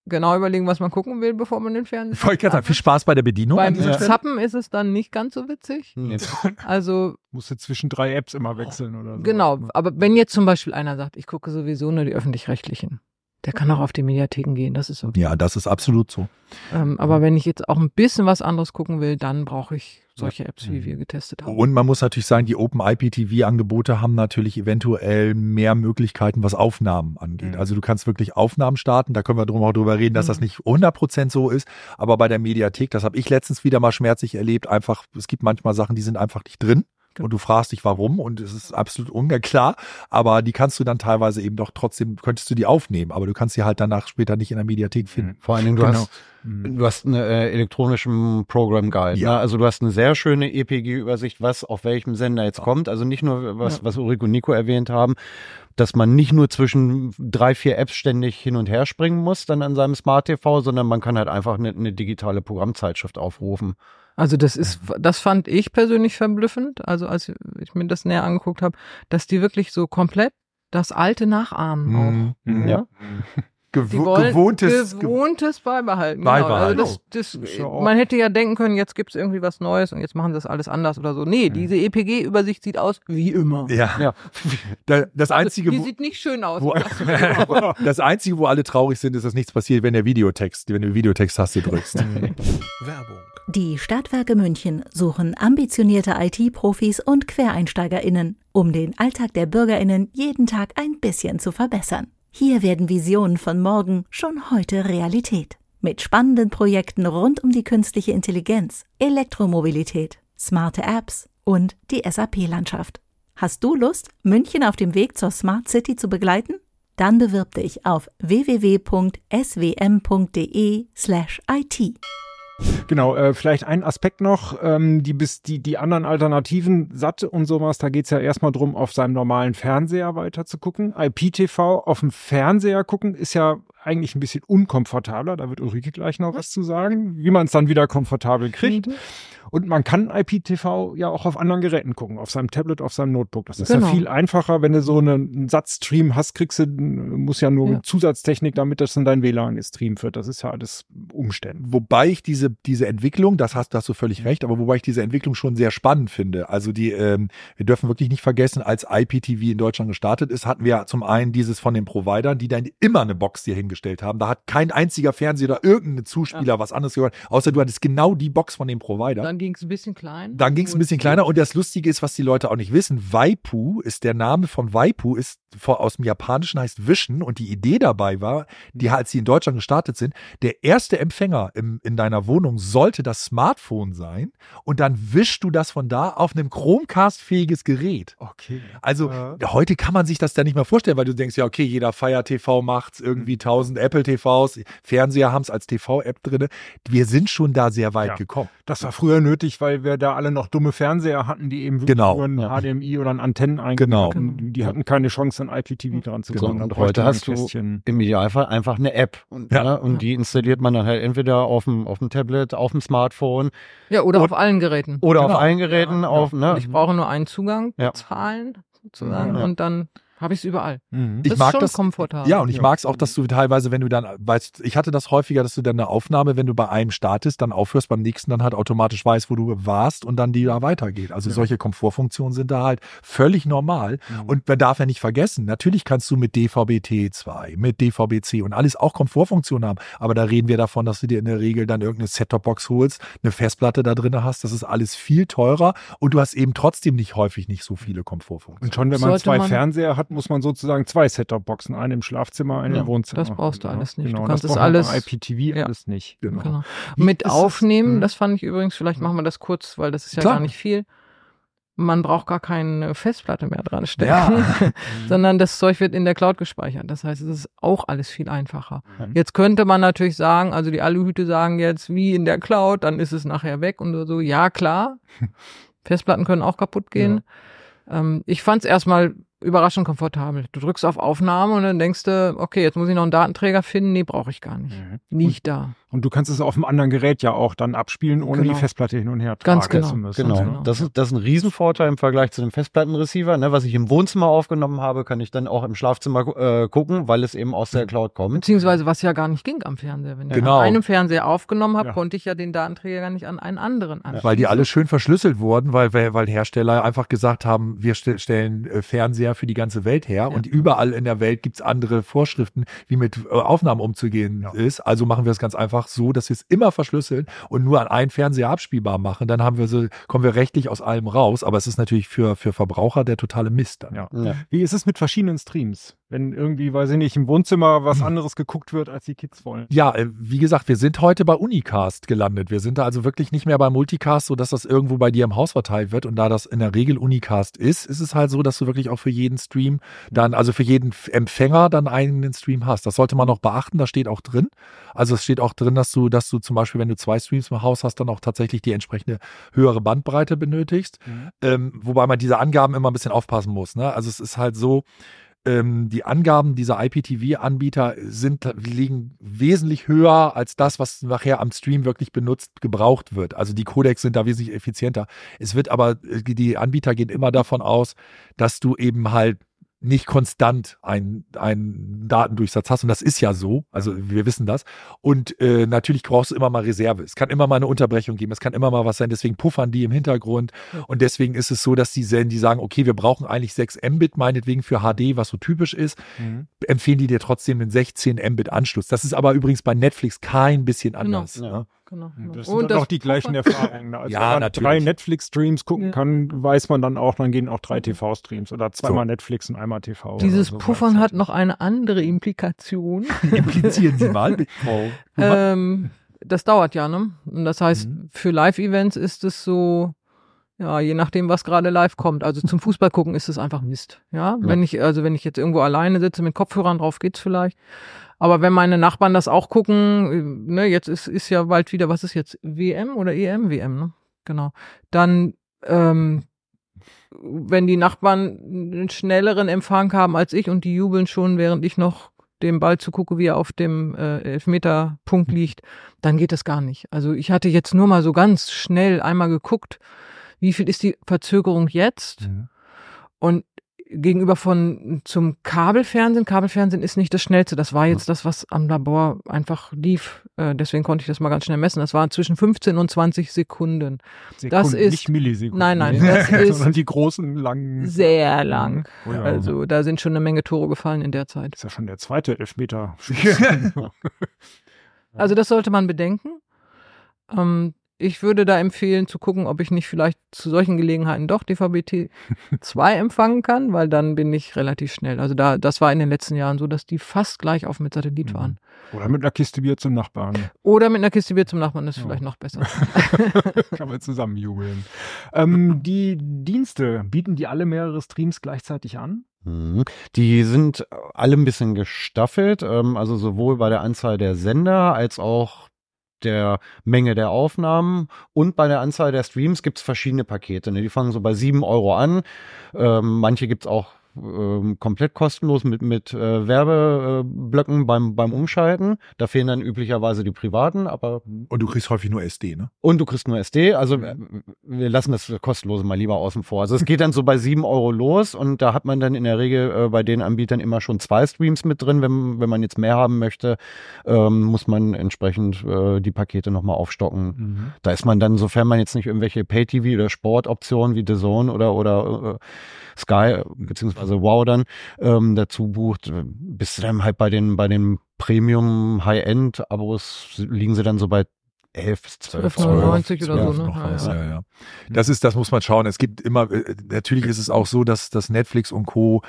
genau überlegen, was man gucken will, bevor man den Fernseher. Ich wollte gerade viel Spaß bei der Bedienung. Beim Stelle. Zappen ist es dann nicht ganz so witzig. Nee. [LAUGHS] Also musst du zwischen drei Apps immer wechseln oder so. genau. Aber wenn jetzt zum Beispiel einer sagt, ich gucke sowieso nur die öffentlich-rechtlichen, der kann auch auf die Mediatheken gehen. Das ist okay. Ja, das ist absolut so. Ähm, aber wenn ich jetzt auch ein bisschen was anderes gucken will, dann brauche ich solche Apps, wie wir getestet haben. Und man muss natürlich sagen, die Open IPTV-Angebote haben natürlich eventuell mehr Möglichkeiten, was Aufnahmen angeht. Mhm. Also du kannst wirklich Aufnahmen starten, da können wir drum auch drüber reden, dass Mhm. das nicht 100% so ist, aber bei der Mediathek, das habe ich letztens wieder mal schmerzlich erlebt, einfach, es gibt manchmal Sachen, die sind einfach nicht drin. Und du fragst dich, warum, und es ist absolut unklar, aber die kannst du dann teilweise eben doch trotzdem, könntest du die aufnehmen, aber du kannst sie halt danach später nicht in der Mediathek finden. Vor allen Dingen, du Genau. hast. Du hast einen äh, elektronischen Program Guide. Ja. Ne? Also du hast eine sehr schöne EPG-Übersicht, was auf welchem Sender jetzt kommt. Also nicht nur, was, Ja. was Ulrike und Nico erwähnt haben, dass man nicht nur zwischen drei, vier Apps ständig hin und her springen muss, dann an seinem Smart TV, sondern man kann halt einfach eine, eine digitale Programmzeitschrift aufrufen. Also das ist, das fand ich persönlich verblüffend, also als ich mir das näher angeguckt habe, dass die wirklich so komplett das Alte nachahmen auch. Mhm. Ja. Die Gewo wollen gewohntes, gewohntes beibehalten. Beibehalten. Genau. Also das, Ist das, ja man hätte ja denken können, jetzt gibt's irgendwie was Neues und jetzt machen sie das alles anders oder so. Nee, diese EPG-Übersicht sieht aus wie immer. ja. Ja. [LAUGHS] Da- Das einzige, die wo- sieht nicht schön aus. Wo, Das ist- [LAUGHS] das Einzige, wo alle traurig sind, ist, dass nichts passiert, wenn der Videotext, wenn du Videotexttaste drückst. [LAUGHS] Werbung. Die Stadtwerke München suchen ambitionierte IT-Profis und Quereinsteigerinnen, um den Alltag der Bürgerinnen jeden Tag ein bisschen zu verbessern. Hier werden Visionen von morgen schon heute Realität. Mit spannenden Projekten rund um die künstliche Intelligenz, Elektromobilität, smarte Apps und die SAP-Landschaft. Hast du Lust, München auf dem Weg zur Smart City zu begleiten? Dann bewirb dich auf www.swm.de/it. Genau, äh, vielleicht ein Aspekt noch, ähm, die bis die, die anderen Alternativen, satt und sowas, da geht's ja erstmal drum, auf seinem normalen Fernseher weiter zu gucken. IPTV auf dem Fernseher gucken ist ja eigentlich ein bisschen unkomfortabler. Da wird Ulrike gleich noch was zu sagen, wie man es dann wieder komfortabel kriegt. Mhm. Und man kann IPTV ja auch auf anderen Geräten gucken, auf seinem Tablet, auf seinem Notebook. Das ist Genau. ja viel einfacher, wenn du so einen, einen Satzstream hast, kriegst du, muss ja nur Ja. Zusatztechnik, damit das in dein WLAN gestreamt wird. Das ist ja alles Umständen. Wobei ich diese, diese Entwicklung, das hast, da hast du völlig recht, aber wobei ich diese Entwicklung schon sehr spannend finde. Also die, ähm, wir dürfen wirklich nicht vergessen, als IPTV in Deutschland gestartet ist, hatten wir zum einen dieses von den Providern, die dann immer eine Box dir hingestellt haben. Da hat kein einziger Fernseher oder irgendein Zuspieler was anderes gehört, außer du hattest genau die Box von dem Provider. Dann ging es ein bisschen klein. Dann ging es ein bisschen kleiner und das Lustige ist, was die Leute auch nicht wissen, Waipu ist der Name von Waipu, ist vor, aus dem Japanischen heißt Wischen und die Idee dabei war, die als sie in Deutschland gestartet sind, der erste Empfänger im, in deiner Wohnung sollte das Smartphone sein und dann wischst du das von da auf einem Chromecast-fähiges Gerät. Okay. Also Ja. heute kann man sich das da nicht mehr vorstellen, weil du denkst, ja, okay, jeder Fire TV macht's, irgendwie 1000 Apple TVs, Fernseher haben's als TV-App drinne. Wir sind schon da sehr weit Ja. gekommen. Das war früher nötig, weil wir da alle noch dumme Fernseher hatten, die eben wirklich Genau, nur ein. HDMI oder ein Antennen Genau. hatten. Die hatten keine Chance, an IPTV dran zu Genau. kommen. Und heute hast du im Idealfall einfach eine App. Und, Ja. ne, und die installiert man dann halt entweder auf dem, auf dem Tablet, auf dem Smartphone Ja, oder auf allen Geräten. oder Genau. auf allen Geräten. auf, ne? Und ich brauche nur einen Zugang, Ja. zahlen sozusagen, Ja. und dann habe ich es überall. Mhm. Ich das mag ist schon das- komfortabel. Ja, und ich Ja. mag's auch, dass du teilweise, wenn du dann, weißt, ich hatte das häufiger, dass du dann eine Aufnahme, wenn du bei einem startest, dann aufhörst, beim nächsten dann halt automatisch weißt, wo du warst und dann die da weitergeht. Also Ja. solche Komfortfunktionen sind da halt völlig normal. Mhm. Und man darf ja nicht vergessen, natürlich kannst du mit DVB-T2, mit DVB-C und alles auch Komfortfunktionen haben. Aber da reden wir davon, dass du dir in der Regel dann irgendeine Set-Top-Box holst, eine Festplatte da drin hast. Das ist alles viel teurer und du hast eben trotzdem nicht häufig nicht so viele Komfortfunktionen. Und schon, wenn man Sollte zwei man- Fernseher hat, muss man sozusagen zwei Set-Top-Boxen, eine im Schlafzimmer, eine Ja, im Wohnzimmer. das brauchst du Ja, alles nicht. Du Genau, kannst das bei alles- IPTV Ja. alles nicht. Genau. Genau. Mit aufnehmen, Mhm. das fand ich übrigens, vielleicht machen wir das kurz, weil das ist ja Klar. gar nicht viel. Man braucht gar keine Festplatte mehr dran stecken, Ja. [LAUGHS] sondern das Zeug wird in der Cloud gespeichert. Das heißt, es ist auch alles viel einfacher. Mhm. Jetzt könnte man natürlich sagen, also die Aluhüte sagen jetzt, wie in der Cloud, dann ist es nachher weg und so. Ja, klar. [LAUGHS] Festplatten können auch kaputt gehen. Ähm, ich fand es erstmal überraschend komfortabel. Du drückst auf Aufnahme und dann denkst du, okay, jetzt muss ich noch einen Datenträger finden. Nee, brauche ich gar nicht. Mhm. Liegt da. Und du kannst es auf einem anderen Gerät ja auch dann abspielen, ohne Genau. die Festplatte hin und her Ganz tragen genau. zu müssen. Genau. Genau. Das, ist, das ist ein Riesenvorteil im Vergleich zu dem Festplattenreceiver. Ne? Was ich im Wohnzimmer aufgenommen habe, kann ich dann auch im Schlafzimmer äh, gucken, weil es eben aus der Cloud kommt. Beziehungsweise was ja gar nicht ging am Fernseher. Wenn ich Genau. an einem Fernseher aufgenommen habe, Ja. konnte ich ja den Datenträger gar nicht an einen anderen anschließen. Weil die alle schön verschlüsselt wurden, weil, weil weil Hersteller einfach gesagt haben, wir st stellen äh, Fernseher für die ganze Welt her und überall in der Welt gibt's andere Vorschriften, wie mit äh, Aufnahmen umzugehen Ja. ist. Also machen wir es ganz einfach so, dass wir es immer verschlüsseln und nur an einen Fernseher abspielbar machen. Dann haben wir so, kommen wir rechtlich aus allem raus. Aber es ist natürlich für, für Verbraucher der totale Mist dann. Ja. Ja. Wie ist es mit verschiedenen Streams? Wenn irgendwie, weiß ich nicht, im Wohnzimmer was anderes geguckt wird, als die Kids wollen. Ja, äh, wie gesagt, wir sind heute bei Unicast gelandet. Wir sind da also wirklich nicht mehr bei Multicast, so dass das irgendwo bei dir im Haus verteilt wird. Und da das in der Regel Unicast ist, ist es halt so, dass du wirklich auch für jeden Stream dann, also für jeden Empfänger dann einen Stream hast. Das sollte man noch beachten. Das steht auch drin. Also es steht auch drin, dass du, dass du zum Beispiel, wenn du zwei Streams im Haus hast, dann auch tatsächlich die entsprechende höhere Bandbreite benötigst. Ähm, wobei man diese Angaben immer ein bisschen aufpassen muss. Ne? Also es ist halt so, ähm, die Angaben dieser IPTV-Anbieter sind, liegen wesentlich höher als das, was nachher am Stream wirklich benutzt, gebraucht wird. Also die Codecs sind da wesentlich effizienter. Es wird aber, äh, die Anbieter gehen immer davon aus, dass du eben halt nicht konstant einen, einen Datendurchsatz hast. Und das ist ja so. Also wir wissen das. Und äh, natürlich brauchst du immer mal Reserve. Es kann immer mal eine Unterbrechung geben. Es kann immer mal was sein. Deswegen puffern die im Hintergrund. Und deswegen ist es so, dass die, Sen- die sagen, okay, wir brauchen eigentlich 6 Mbit, meinetwegen für HD, was so typisch ist. Empfehlen die dir trotzdem den 16 Mbit Anschluss. Das ist aber übrigens bei Netflix kein bisschen Genau. anders. Ja. Genau. Das Und sind dann das auch die gleichen Erfahrungen. ne? Also Ja, wenn man natürlich. drei Netflix-Streams gucken Ja. kann, weiß man dann auch, dann gehen auch drei TV-Streams oder zweimal Netflix und einmal TV. Dieses so Puffern hat gleichzeitig. noch eine andere Implikation. [LAUGHS] Implizieren Sie mal, [LAUGHS] ähm, das dauert ja, ne? Und das heißt, Mhm. für Live-Events ist es so, ja, je nachdem, was gerade live kommt. Also zum Fußball gucken ist es einfach Mist. Ja, wenn ich, also wenn ich jetzt irgendwo alleine sitze mit Kopfhörern drauf, geht's vielleicht. Aber wenn meine Nachbarn das auch gucken, äh, ne, jetzt ist, ist ja bald wieder, was ist jetzt, WM oder EM? WM, ne? Genau. Dann, ähm, wenn die Nachbarn einen schnelleren Empfang haben als ich und die jubeln schon, während ich noch dem Ball zugucke, wie er auf dem äh, Elfmeterpunkt liegt, dann geht das gar nicht. Also ich hatte jetzt nur mal so ganz schnell einmal geguckt, wie viel ist die Verzögerung jetzt? Mhm. Und gegenüber von zum Kabelfernsehen, Kabelfernsehen ist nicht das schnellste. Das war jetzt das, was am Labor einfach lief. Äh, deswegen konnte ich das mal ganz schnell messen. Das war zwischen 15 und 20 Sekunden. Sekunden, das ist- nicht Millisekunden. Nein, nein, das [LAUGHS] ist- sondern die großen langen. Sehr lang. Oh ja. Also da sind schon eine Menge Tore gefallen in der Zeit. ist ja schon der zweite Elfmeter. [LAUGHS] [LAUGHS] Also das sollte man bedenken. Ähm, ich würde da empfehlen zu gucken, ob ich nicht vielleicht zu solchen Gelegenheiten doch DVB-T 2 [LAUGHS] empfangen kann, weil dann bin ich relativ schnell. Also da, das war in den letzten Jahren so, dass die fast gleich auf mit Satellit Mhm. waren. Oder mit einer Kiste Bier zum Nachbarn. Oder mit einer Kiste Bier zum Nachbarn ist Ja. vielleicht noch besser. [LAUGHS] Kann man zusammen jubeln. Ähm, [LAUGHS] die Dienste, bieten die alle mehrere Streams gleichzeitig an? Mhm. Die sind alle ein bisschen gestaffelt, ähm, also sowohl bei der Anzahl der Sender als auch der Menge der Aufnahmen und bei der Anzahl der Streams gibt's verschiedene Pakete. Ne? Die fangen so bei sieben Euro an. Ähm, manche gibt's auch ähm, komplett kostenlos mit, mit äh, Werbeblöcken beim, beim Umschalten. Da fehlen dann üblicherweise die privaten, aber Und du kriegst häufig nur SD, ne? und du kriegst nur SD. Also äh, wir lassen das kostenlose mal lieber außen vor. Also es geht dann so bei sieben Euro los und da hat man dann in der Regel äh, bei den Anbietern immer schon zwei Streams mit drin. Wenn, wenn man jetzt mehr haben möchte, ähm, muss man entsprechend äh, die Pakete nochmal aufstocken. Da ist man dann, sofern man jetzt nicht irgendwelche Pay-TV oder Sportoptionen wie The Zone oder, oder äh, Sky äh, beziehungsweise Wow dann ähm, dazu bucht, äh, bist du dann halt bei den, bei den Premium High-End-Abos liegen sie dann so bei 11 bis 12 Euro. 12,99 oder so, ne? Noch Ja, was, ja. ja, ja. Das ist, das muss man schauen. Es gibt immer, äh, natürlich ist es auch so, dass, dass Netflix und Co.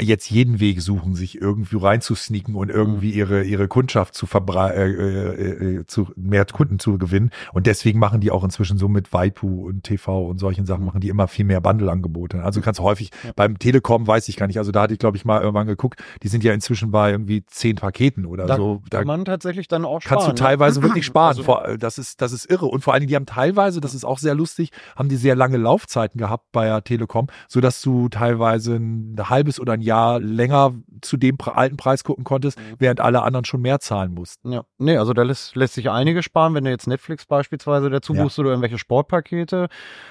jetzt jeden Weg suchen, sich irgendwie reinzusneaken und irgendwie ihre, ihre Kundschaft zu verbrei äh, äh, äh, zu mehr Kunden zu gewinnen. Und deswegen machen die auch inzwischen so mit Waipu und TV und solchen Sachen, machen die immer viel mehr Bundle-Angebote. Also du kannst häufig, beim Telekom weiß ich gar nicht, also da hatte ich, glaube ich, mal irgendwann geguckt, die sind ja inzwischen bei irgendwie zehn Paketen oder Da so. Da kann man tatsächlich dann auch sparen. kannst du ne? teilweise wirklich [CLEARS THROAT] sparen. Also- Vor- das ist, das ist irre. Und vor allen Dingen, die haben teilweise, das ist auch sehr lustig, haben die sehr lange Laufzeiten gehabt bei der Telekom, so dass du teilweise ein halbes oder ein Jahr länger zu dem alten Preis gucken konntest, Mhm. während alle anderen schon mehr zahlen mussten. Ja, nee, also da lässt, lässt sich einige sparen, wenn du jetzt Netflix beispielsweise dazu Ja. buchst oder irgendwelche Sportpakete,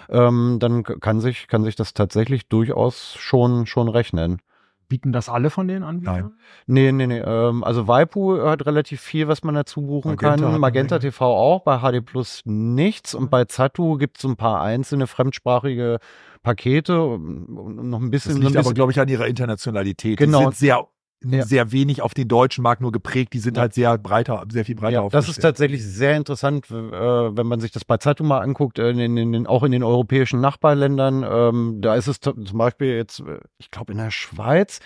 ähm, dann kann sich, kann sich das tatsächlich durchaus schon, schon rechnen. Bieten das alle von den Anbietern? Nee, nee, nee, ähm, also Waipu hat relativ viel, was man dazu buchen Magenta kann. Magenta. TV auch, bei HD Plus nichts und bei Zatu gibt's so ein paar einzelne fremdsprachige Pakete und noch ein bisschen. Das so ein liegt aber, bisschen glaube ich, an ihrer Internationalität. Genau. Die sind sehr, Ja. sehr wenig auf den deutschen Markt nur geprägt. Die sind Ja. halt sehr breiter, sehr viel breiter Ja, das ist aufgestellt. tatsächlich sehr interessant, äh, wenn man sich das bei Zeitung mal anguckt, äh, in, in, in, auch in den europäischen Nachbarländern. Ähm, da ist es zum Beispiel jetzt, äh, ich glaube in der Schweiz,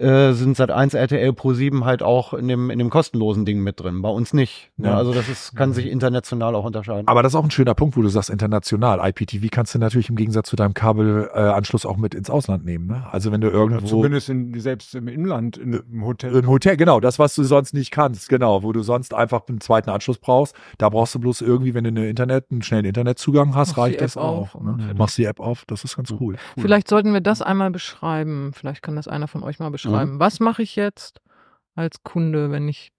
äh, sind seit 1 RTL Pro 7 halt auch in dem, in dem kostenlosen Ding mit drin. Bei uns nicht. Ne? Ja. Also das ist, kann sich international auch unterscheiden. Aber das ist auch ein schöner Punkt, wo du sagst, international. IPTV kannst du natürlich im Gegensatz zu deinem Kabelanschluss auch mit ins Ausland nehmen. Ne? Also wenn du Oder irgendwo zumindest in, selbst im Inland, in, im Hotel. im Hotel, genau, das, was du sonst nicht kannst, genau, wo du sonst einfach einen zweiten Anschluss brauchst, da brauchst du bloß irgendwie, wenn du eine Internet, einen schnellen Internetzugang hast, die reicht das auch. auf Ne? Machst die App auf, das ist ganz cool. Vielleicht sollten wir das einmal beschreiben. Vielleicht kann das einer von euch mal beschreiben. Was mache ich jetzt als Kunde, wenn ich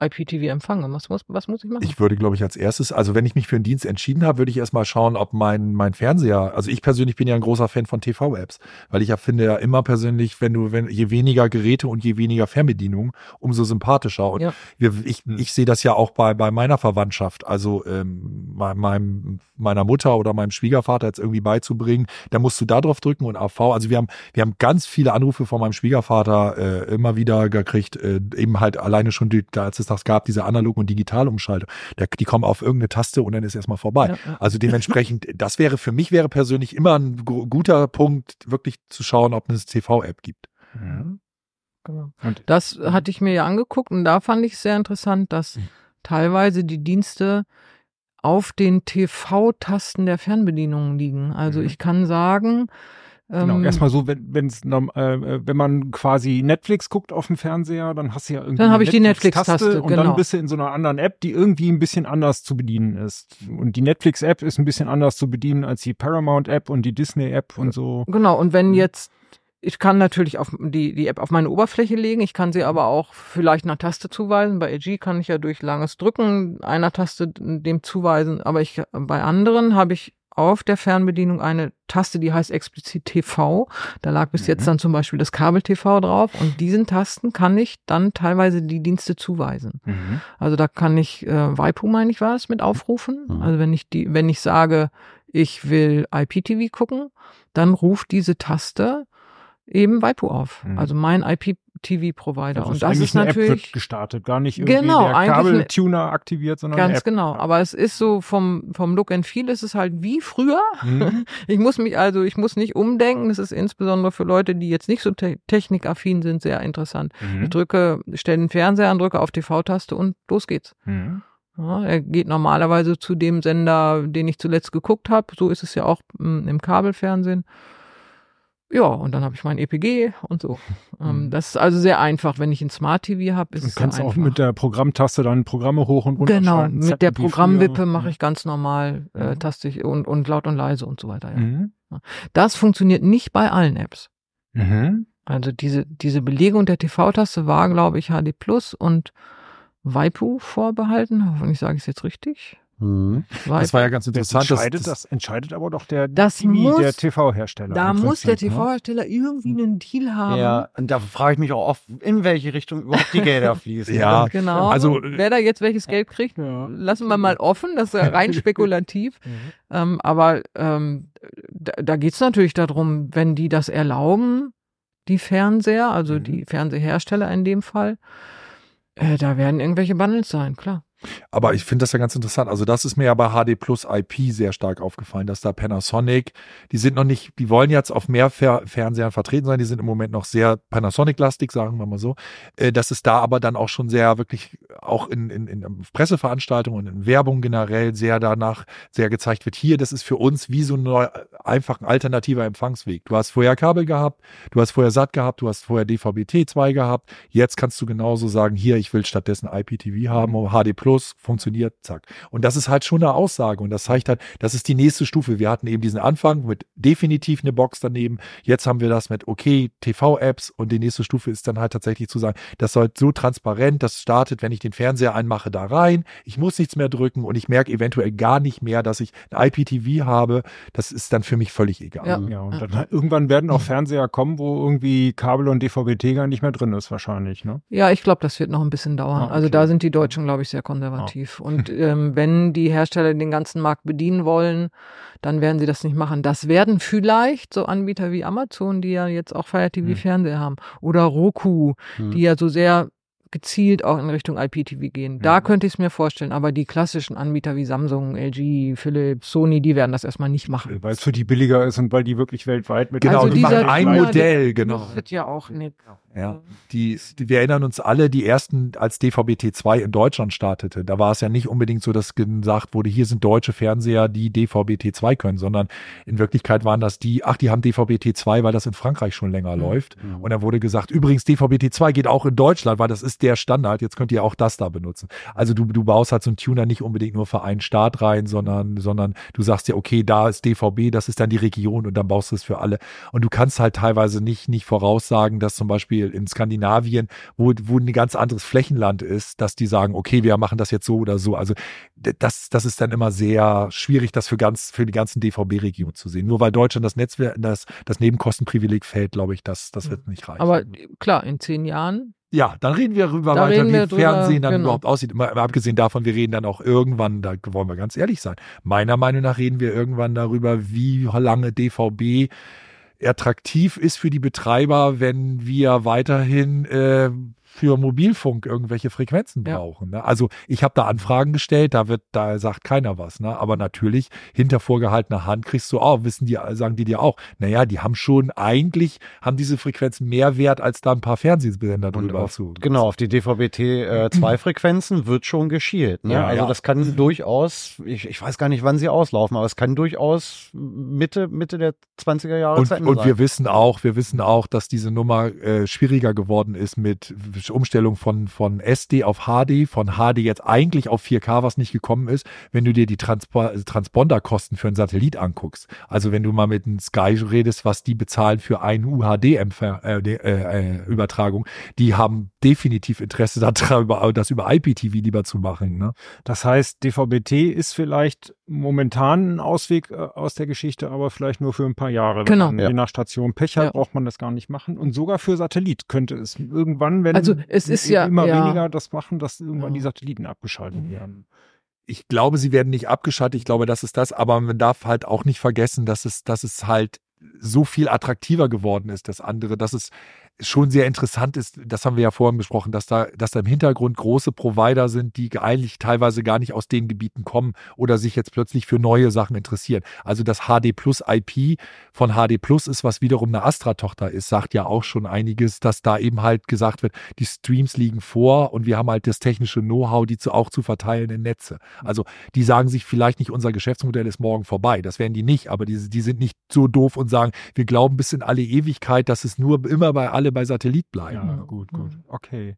IPTV empfange? Was muss, was muss ich machen? Ich würde, glaube ich, als erstes, also wenn ich mich für einen Dienst entschieden habe, würde ich erstmal schauen, ob mein, mein Fernseher, also ich persönlich bin ja ein großer Fan von TV-Apps, weil ich ja finde ja immer persönlich, wenn du, wenn, je weniger Geräte und je weniger Fernbedienung, umso sympathischer. Und Ja. wir, ich, ich sehe das ja auch bei, bei meiner Verwandtschaft, also ähm, mei- meinem, meiner Mutter oder meinem Schwiegervater jetzt irgendwie beizubringen, da musst du da drauf drücken und AV. Also wir haben, wir haben ganz viele Anrufe von meinem Schwiegervater äh, immer wieder gekriegt, äh, eben halt alleine schon, die, da als es Donnerstags gab, diese Analog- und Digitalumschaltung. Da, die kommen auf irgendeine Taste und dann ist erstmal vorbei. Ja, ja. Also dementsprechend, das wäre für mich wäre persönlich immer ein gu- guter Punkt, wirklich zu schauen, ob es eine TV-App gibt. Genau. Und- Das hatte ich mir ja angeguckt und da fand ich sehr interessant, dass Hm. teilweise die Dienste auf den TV-Tasten der Fernbedienung liegen. Also Mhm. ich kann sagen, Genau, ähm, erstmal so, wenn, wenn's, norm- äh, wenn man quasi Netflix guckt auf dem Fernseher, dann hast du ja irgendwie Dann habe ich die Netflix-Taste Netflix-Taste, und genau. dann bist du in so einer anderen App, die irgendwie ein bisschen anders zu bedienen ist. Und die Netflix-App ist ein bisschen anders zu bedienen als die Paramount-App und die Disney-App und so. Genau, und Mhm. wenn jetzt, ich kann natürlich auf die, die App auf meine Oberfläche legen, ich kann sie aber auch vielleicht einer Taste zuweisen. Bei LG kann ich ja durch langes Drücken einer Taste dem zuweisen, aber ich, bei anderen habe ich auf der Fernbedienung eine Taste, die heißt explizit TV. Da lag bis Mhm. jetzt dann zum Beispiel das Kabel-TV drauf und diesen Tasten kann ich dann teilweise die Dienste zuweisen. Mhm. Also da kann ich äh, Waipu, meine ich, war es, mit aufrufen. Mhm. Also wenn ich die, wenn ich sage, ich will IPTV gucken, dann ruft diese Taste eben Waipu auf. Mhm. Also mein IPTV-Provider. Also Und das ist eine App wird natürlich gestartet, gar nicht irgendwie Genau, der Kabeltuner aktiviert, sondern ganz genau. Aber es ist so vom, vom Look and Feel ist es halt wie früher. Mhm. [LAUGHS] Ich muss mich also, ich muss nicht umdenken. Das ist insbesondere für Leute, die jetzt nicht so te technikaffin sind, sehr interessant. Mhm. Ich drücke, stelle den Fernseher an, drücke auf TV-Taste und los geht's. Mhm. Ja, er geht normalerweise zu dem Sender, den ich zuletzt geguckt habe. So ist es ja auch mm, im Kabelfernsehen. Ja, und dann habe ich mein EPG und so. Ähm, Mhm. das ist also sehr einfach. Wenn ich ein Smart TV habe, ist Du es sehr kannst einfach. auch mit der Programmtaste dann Programme hoch und runter genau, mit der zappen, Programmwippe mache ich ganz normal, äh, Mhm. taste ich und, und laut und leise und so weiter. Ja. Mhm. Das funktioniert nicht bei allen Apps. Mhm. Also diese, diese Belegung der TV-Taste war, glaube ich, HD Plus und Waipu vorbehalten. Hoffentlich sage ich es jetzt richtig. Mhm. Das war ja ganz Das interessant. entscheidet, dass, das entscheidet aber doch der, Das muss- der TV-Hersteller. Da muss der ne? TV-Hersteller irgendwie einen Deal haben. Ja, und da frage ich mich auch oft, in welche Richtung überhaupt die Gelder fließen. [LAUGHS] Ja, Genau. Also, wer da jetzt welches Geld kriegt, Ja. lassen wir mal offen. Das ist ja rein [LAUGHS] spekulativ. Mhm. Ähm, aber ähm, da, da geht es natürlich darum, wenn die das erlauben, die Fernseher, also Mhm. die Fernsehersteller in dem Fall, äh, da werden irgendwelche Bundles sein, klar. Aber ich finde das ja ganz interessant. Also das ist mir ja bei HD Plus IP sehr stark aufgefallen, dass da Panasonic, die sind noch nicht, die wollen jetzt auf mehr Fer Fernsehern vertreten sein, die sind im Moment noch sehr Panasonic-lastig, sagen wir mal so. Äh, dass es da aber dann auch schon sehr wirklich auch in, in, in Presseveranstaltungen und in Werbung generell sehr danach sehr gezeigt wird, hier, das ist für uns wie so ein neu, einfach ein alternativer Empfangsweg. Du hast vorher Kabel gehabt, du hast vorher SAT gehabt, du hast vorher DVB-T2 gehabt, jetzt kannst du genauso sagen, hier, ich will stattdessen IPTV haben, HD Plus, funktioniert, zack. Und das ist halt schon eine Aussage und das zeigt halt, das ist die nächste Stufe. Wir hatten eben diesen Anfang mit definitiv eine Box daneben. Jetzt haben wir das mit okay, TV-Apps und die nächste Stufe ist dann halt tatsächlich zu sagen, das soll so transparent, das startet, wenn ich den Fernseher einmache, da rein. Ich muss nichts mehr drücken und ich merke eventuell gar nicht mehr, dass ich ein IPTV habe. Das ist dann für mich völlig egal. Ja. Ja, und dann [LAUGHS] irgendwann werden auch Fernseher kommen, wo irgendwie Kabel und DVB-T gar nicht mehr drin ist, wahrscheinlich, ne? Ja, ich glaube, das wird noch ein bisschen dauern. Ah, okay. Also da sind die Deutschen, glaube ich, sehr konservativ. Und ähm, wenn die Hersteller den ganzen Markt bedienen wollen, dann werden sie das nicht machen. Das werden vielleicht so Anbieter wie Amazon, die ja jetzt auch Fire TV Hm. Fernseher haben, oder Roku, Hm. die ja so sehr gezielt auch in Richtung IPTV gehen. Da Mhm. könnte ich es mir vorstellen, aber die klassischen Anbieter wie Samsung, LG, Philips, Sony, die werden das erstmal nicht machen. Weil es für die billiger ist und weil die wirklich weltweit mit Genau, Also die dieser machen ein Modell, genau. Das wird ja auch nicht. Ja, die, die, wir erinnern uns alle, die ersten, als DVB-T2 in Deutschland startete, da war es ja nicht unbedingt so, dass gesagt wurde, hier sind deutsche Fernseher, die DVB-T2 können, sondern in Wirklichkeit waren das die, ach, die haben DVB-T2, weil das in Frankreich schon länger Mhm. läuft. Und dann wurde gesagt, übrigens, DVB-T2 geht auch in Deutschland, weil das ist der Standard, jetzt könnt ihr auch das da benutzen. Also du, du baust halt so einen Tuner nicht unbedingt nur für einen Staat rein, sondern, sondern du sagst ja, okay, da ist DVB, das ist dann die Region und dann baust du es für alle. Und du kannst halt teilweise nicht, nicht voraussagen, dass zum Beispiel in Skandinavien, wo, wo ein ganz anderes Flächenland ist, dass die sagen, okay, wir machen das jetzt so oder so. Also das, das ist dann immer sehr schwierig, das für ganz, für die ganzen DVB-Regionen zu sehen. Nur weil Deutschland das Netzwerk, das, das Nebenkostenprivileg fällt, glaube ich, das, das wird nicht reichen. Aber klar, in zehn Jahren Ja, dann reden wir darüber Da weiter, wie Fernsehen dann genau. überhaupt aussieht. Mal abgesehen davon, wir reden dann auch irgendwann, da wollen wir ganz ehrlich sein, meiner Meinung nach reden wir irgendwann darüber, wie lange DVB attraktiv ist für die Betreiber, wenn wir weiterhin äh, für Mobilfunk irgendwelche Frequenzen Ja. brauchen. Ne? Also ich habe da Anfragen gestellt, da wird, da sagt keiner was. Ne? Aber natürlich hinter vorgehaltener Hand kriegst du auch, wissen die, sagen die dir auch, naja, die haben schon eigentlich haben diese Frequenzen mehr Wert, als da ein paar Fernsehsender drüber auf, zu. genau, auf die DVB-T2-Frequenzen [CLEARS THROAT] wird schon geschielt. Ne? Ja, also ja. das kann [CLEARS THROAT] durchaus, ich, ich weiß gar nicht, wann sie auslaufen, aber es kann durchaus Mitte, Mitte der 20er Jahre Und, Ende und sein. wir wissen auch, wir wissen auch, dass diese Nummer äh, schwieriger geworden ist mit Umstellung von, von SD auf HD, von HD jetzt eigentlich auf 4K, was nicht gekommen ist, wenn du dir die Transpo Transponderkosten für einen Satellit anguckst. Also wenn du mal mit einem Sky redest, was die bezahlen für eine UHD-Übertragung, die haben definitiv Interesse daran, [LAUGHS] das über IPTV lieber zu machen. Ne? Das heißt, DVB-T ist vielleicht momentan ein Ausweg äh, aus der Geschichte, aber vielleicht nur für ein paar Jahre. Genau. man Ja. Je nach Station Pech hat, Ja. braucht man das gar nicht machen. Und sogar für Satellit könnte es irgendwann, wenn Also es ist ja- immer ja. weniger das machen, dass irgendwann Ja. die Satelliten abgeschaltet werden. ich glaube, sie werden nicht abgeschaltet. Ich glaube, das ist das. Aber man darf halt auch nicht vergessen, dass es, dass es halt so viel attraktiver geworden ist, das andere, dass es schon sehr interessant ist, das haben wir ja vorhin besprochen, dass da, dass da im Hintergrund große Provider sind, die eigentlich teilweise gar nicht aus den Gebieten kommen oder sich jetzt plötzlich für neue Sachen interessieren. Also das HD Plus IP von HD Plus ist, was wiederum eine Astra-Tochter ist, sagt ja auch schon einiges, dass da eben halt gesagt wird, die Streams liegen vor und wir haben halt das technische Know-how, die zu, auch zu verteilen in Netze. Also die sagen sich vielleicht nicht, unser Geschäftsmodell ist morgen vorbei. Das werden die nicht, aber die, die sind nicht so doof und sagen, wir glauben bis in alle Ewigkeit, dass es nur immer bei alle bei Satellit bleiben. Ja, gut, gut. Okay.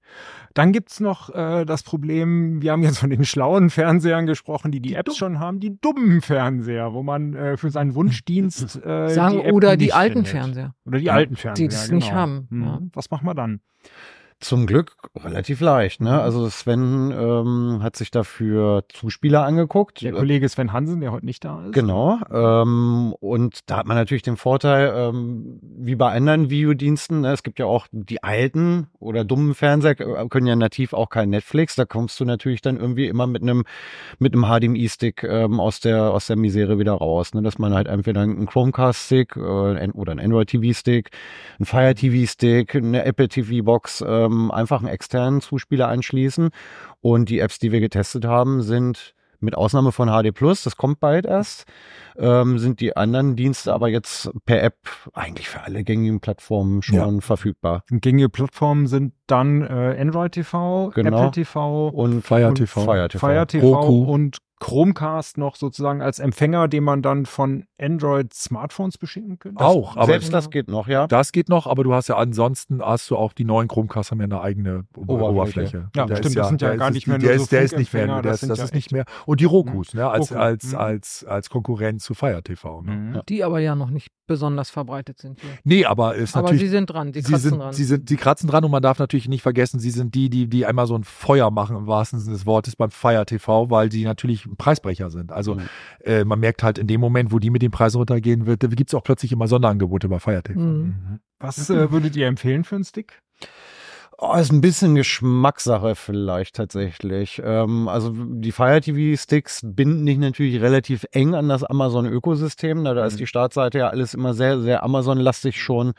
Dann gibt's noch äh, das Problem, wir haben jetzt von den schlauen Fernsehern gesprochen, die die, Apps schon haben, die dummen Fernseher, wo man äh, für seinen Wunschdienst [LAUGHS] äh, Sagen, die App oder die alten findet. Fernseher. Oder die Ja, alten Fernseher, die es genau. nicht haben, Mhm. ja. Was machen wir dann? Zum Glück relativ leicht. Ne? Also Sven ähm, hat sich dafür Zuspieler angeguckt. Der Kollege Sven Hansen, der heute nicht da ist. Genau. Ähm, und da hat man natürlich den Vorteil, ähm, wie bei anderen Videodiensten, ne, es gibt ja auch die alten oder dummen Fernseher, äh, können ja nativ auch kein Netflix. Da kommst du natürlich dann irgendwie immer mit einem mit einem HDMI-Stick ähm, aus der aus der Misere wieder raus. Ne? Dass man halt entweder einen Chromecast-Stick äh, oder einen Android-TV-Stick, einen Fire TV-Stick, eine Apple TV-Box, ähm, einfach einen externen Zuspieler anschließen. Und die Apps, die wir getestet haben, sind mit Ausnahme von HD Plus, das kommt bald erst, ähm, sind die anderen Dienste aber jetzt per App eigentlich für alle gängigen Plattformen schon verfügbar. Und Gängige Plattformen sind dann äh, Android TV, Genau. Apple TV, Und Fire und TV. Fire TV. Fire TV Roku. und Chromecast noch sozusagen als Empfänger, den man dann von Android Smartphones beschicken könnte. Auch, aber Selbst das geht noch, ja. das geht noch, aber du hast ja ansonsten hast du auch die neuen Chromecast haben ja eine eigene Oberfläche. Oberfläche. Ja, Der stimmt, ist das sind ja der gar ist nicht mehr der nur so ist, der ist nicht mehr, der das das ja ist nicht mehr. Und die Rokus, ne, als Roku, als mhm. als als Konkurrent zu Fire TV. Ne? Mhm. Die aber ja noch nicht besonders verbreitet sind hier. Nee, aber ist Aber natürlich sie sind dran, die sie kratzen sind, dran. sie sind, sie kratzen dran und man darf natürlich nicht vergessen, sie sind die, die, die einmal so ein Feuer machen im wahrsten Sinne des Wortes beim Fire TV, weil die natürlich Preisbrecher sind. Also Mhm. äh, man merkt halt in dem Moment, wo die mit den Preisen runtergehen wird, gibt es auch plötzlich immer Sonderangebote bei Fire TV. Mhm. Was äh, würdet ihr empfehlen für einen Stick? Oh, ist ein bisschen Geschmackssache vielleicht tatsächlich. Ähm, also die Fire TV Sticks binden dich natürlich relativ eng an das Amazon Ökosystem. Da, da ist Mhm. die Startseite ja alles immer sehr, sehr Amazon-lastig schon.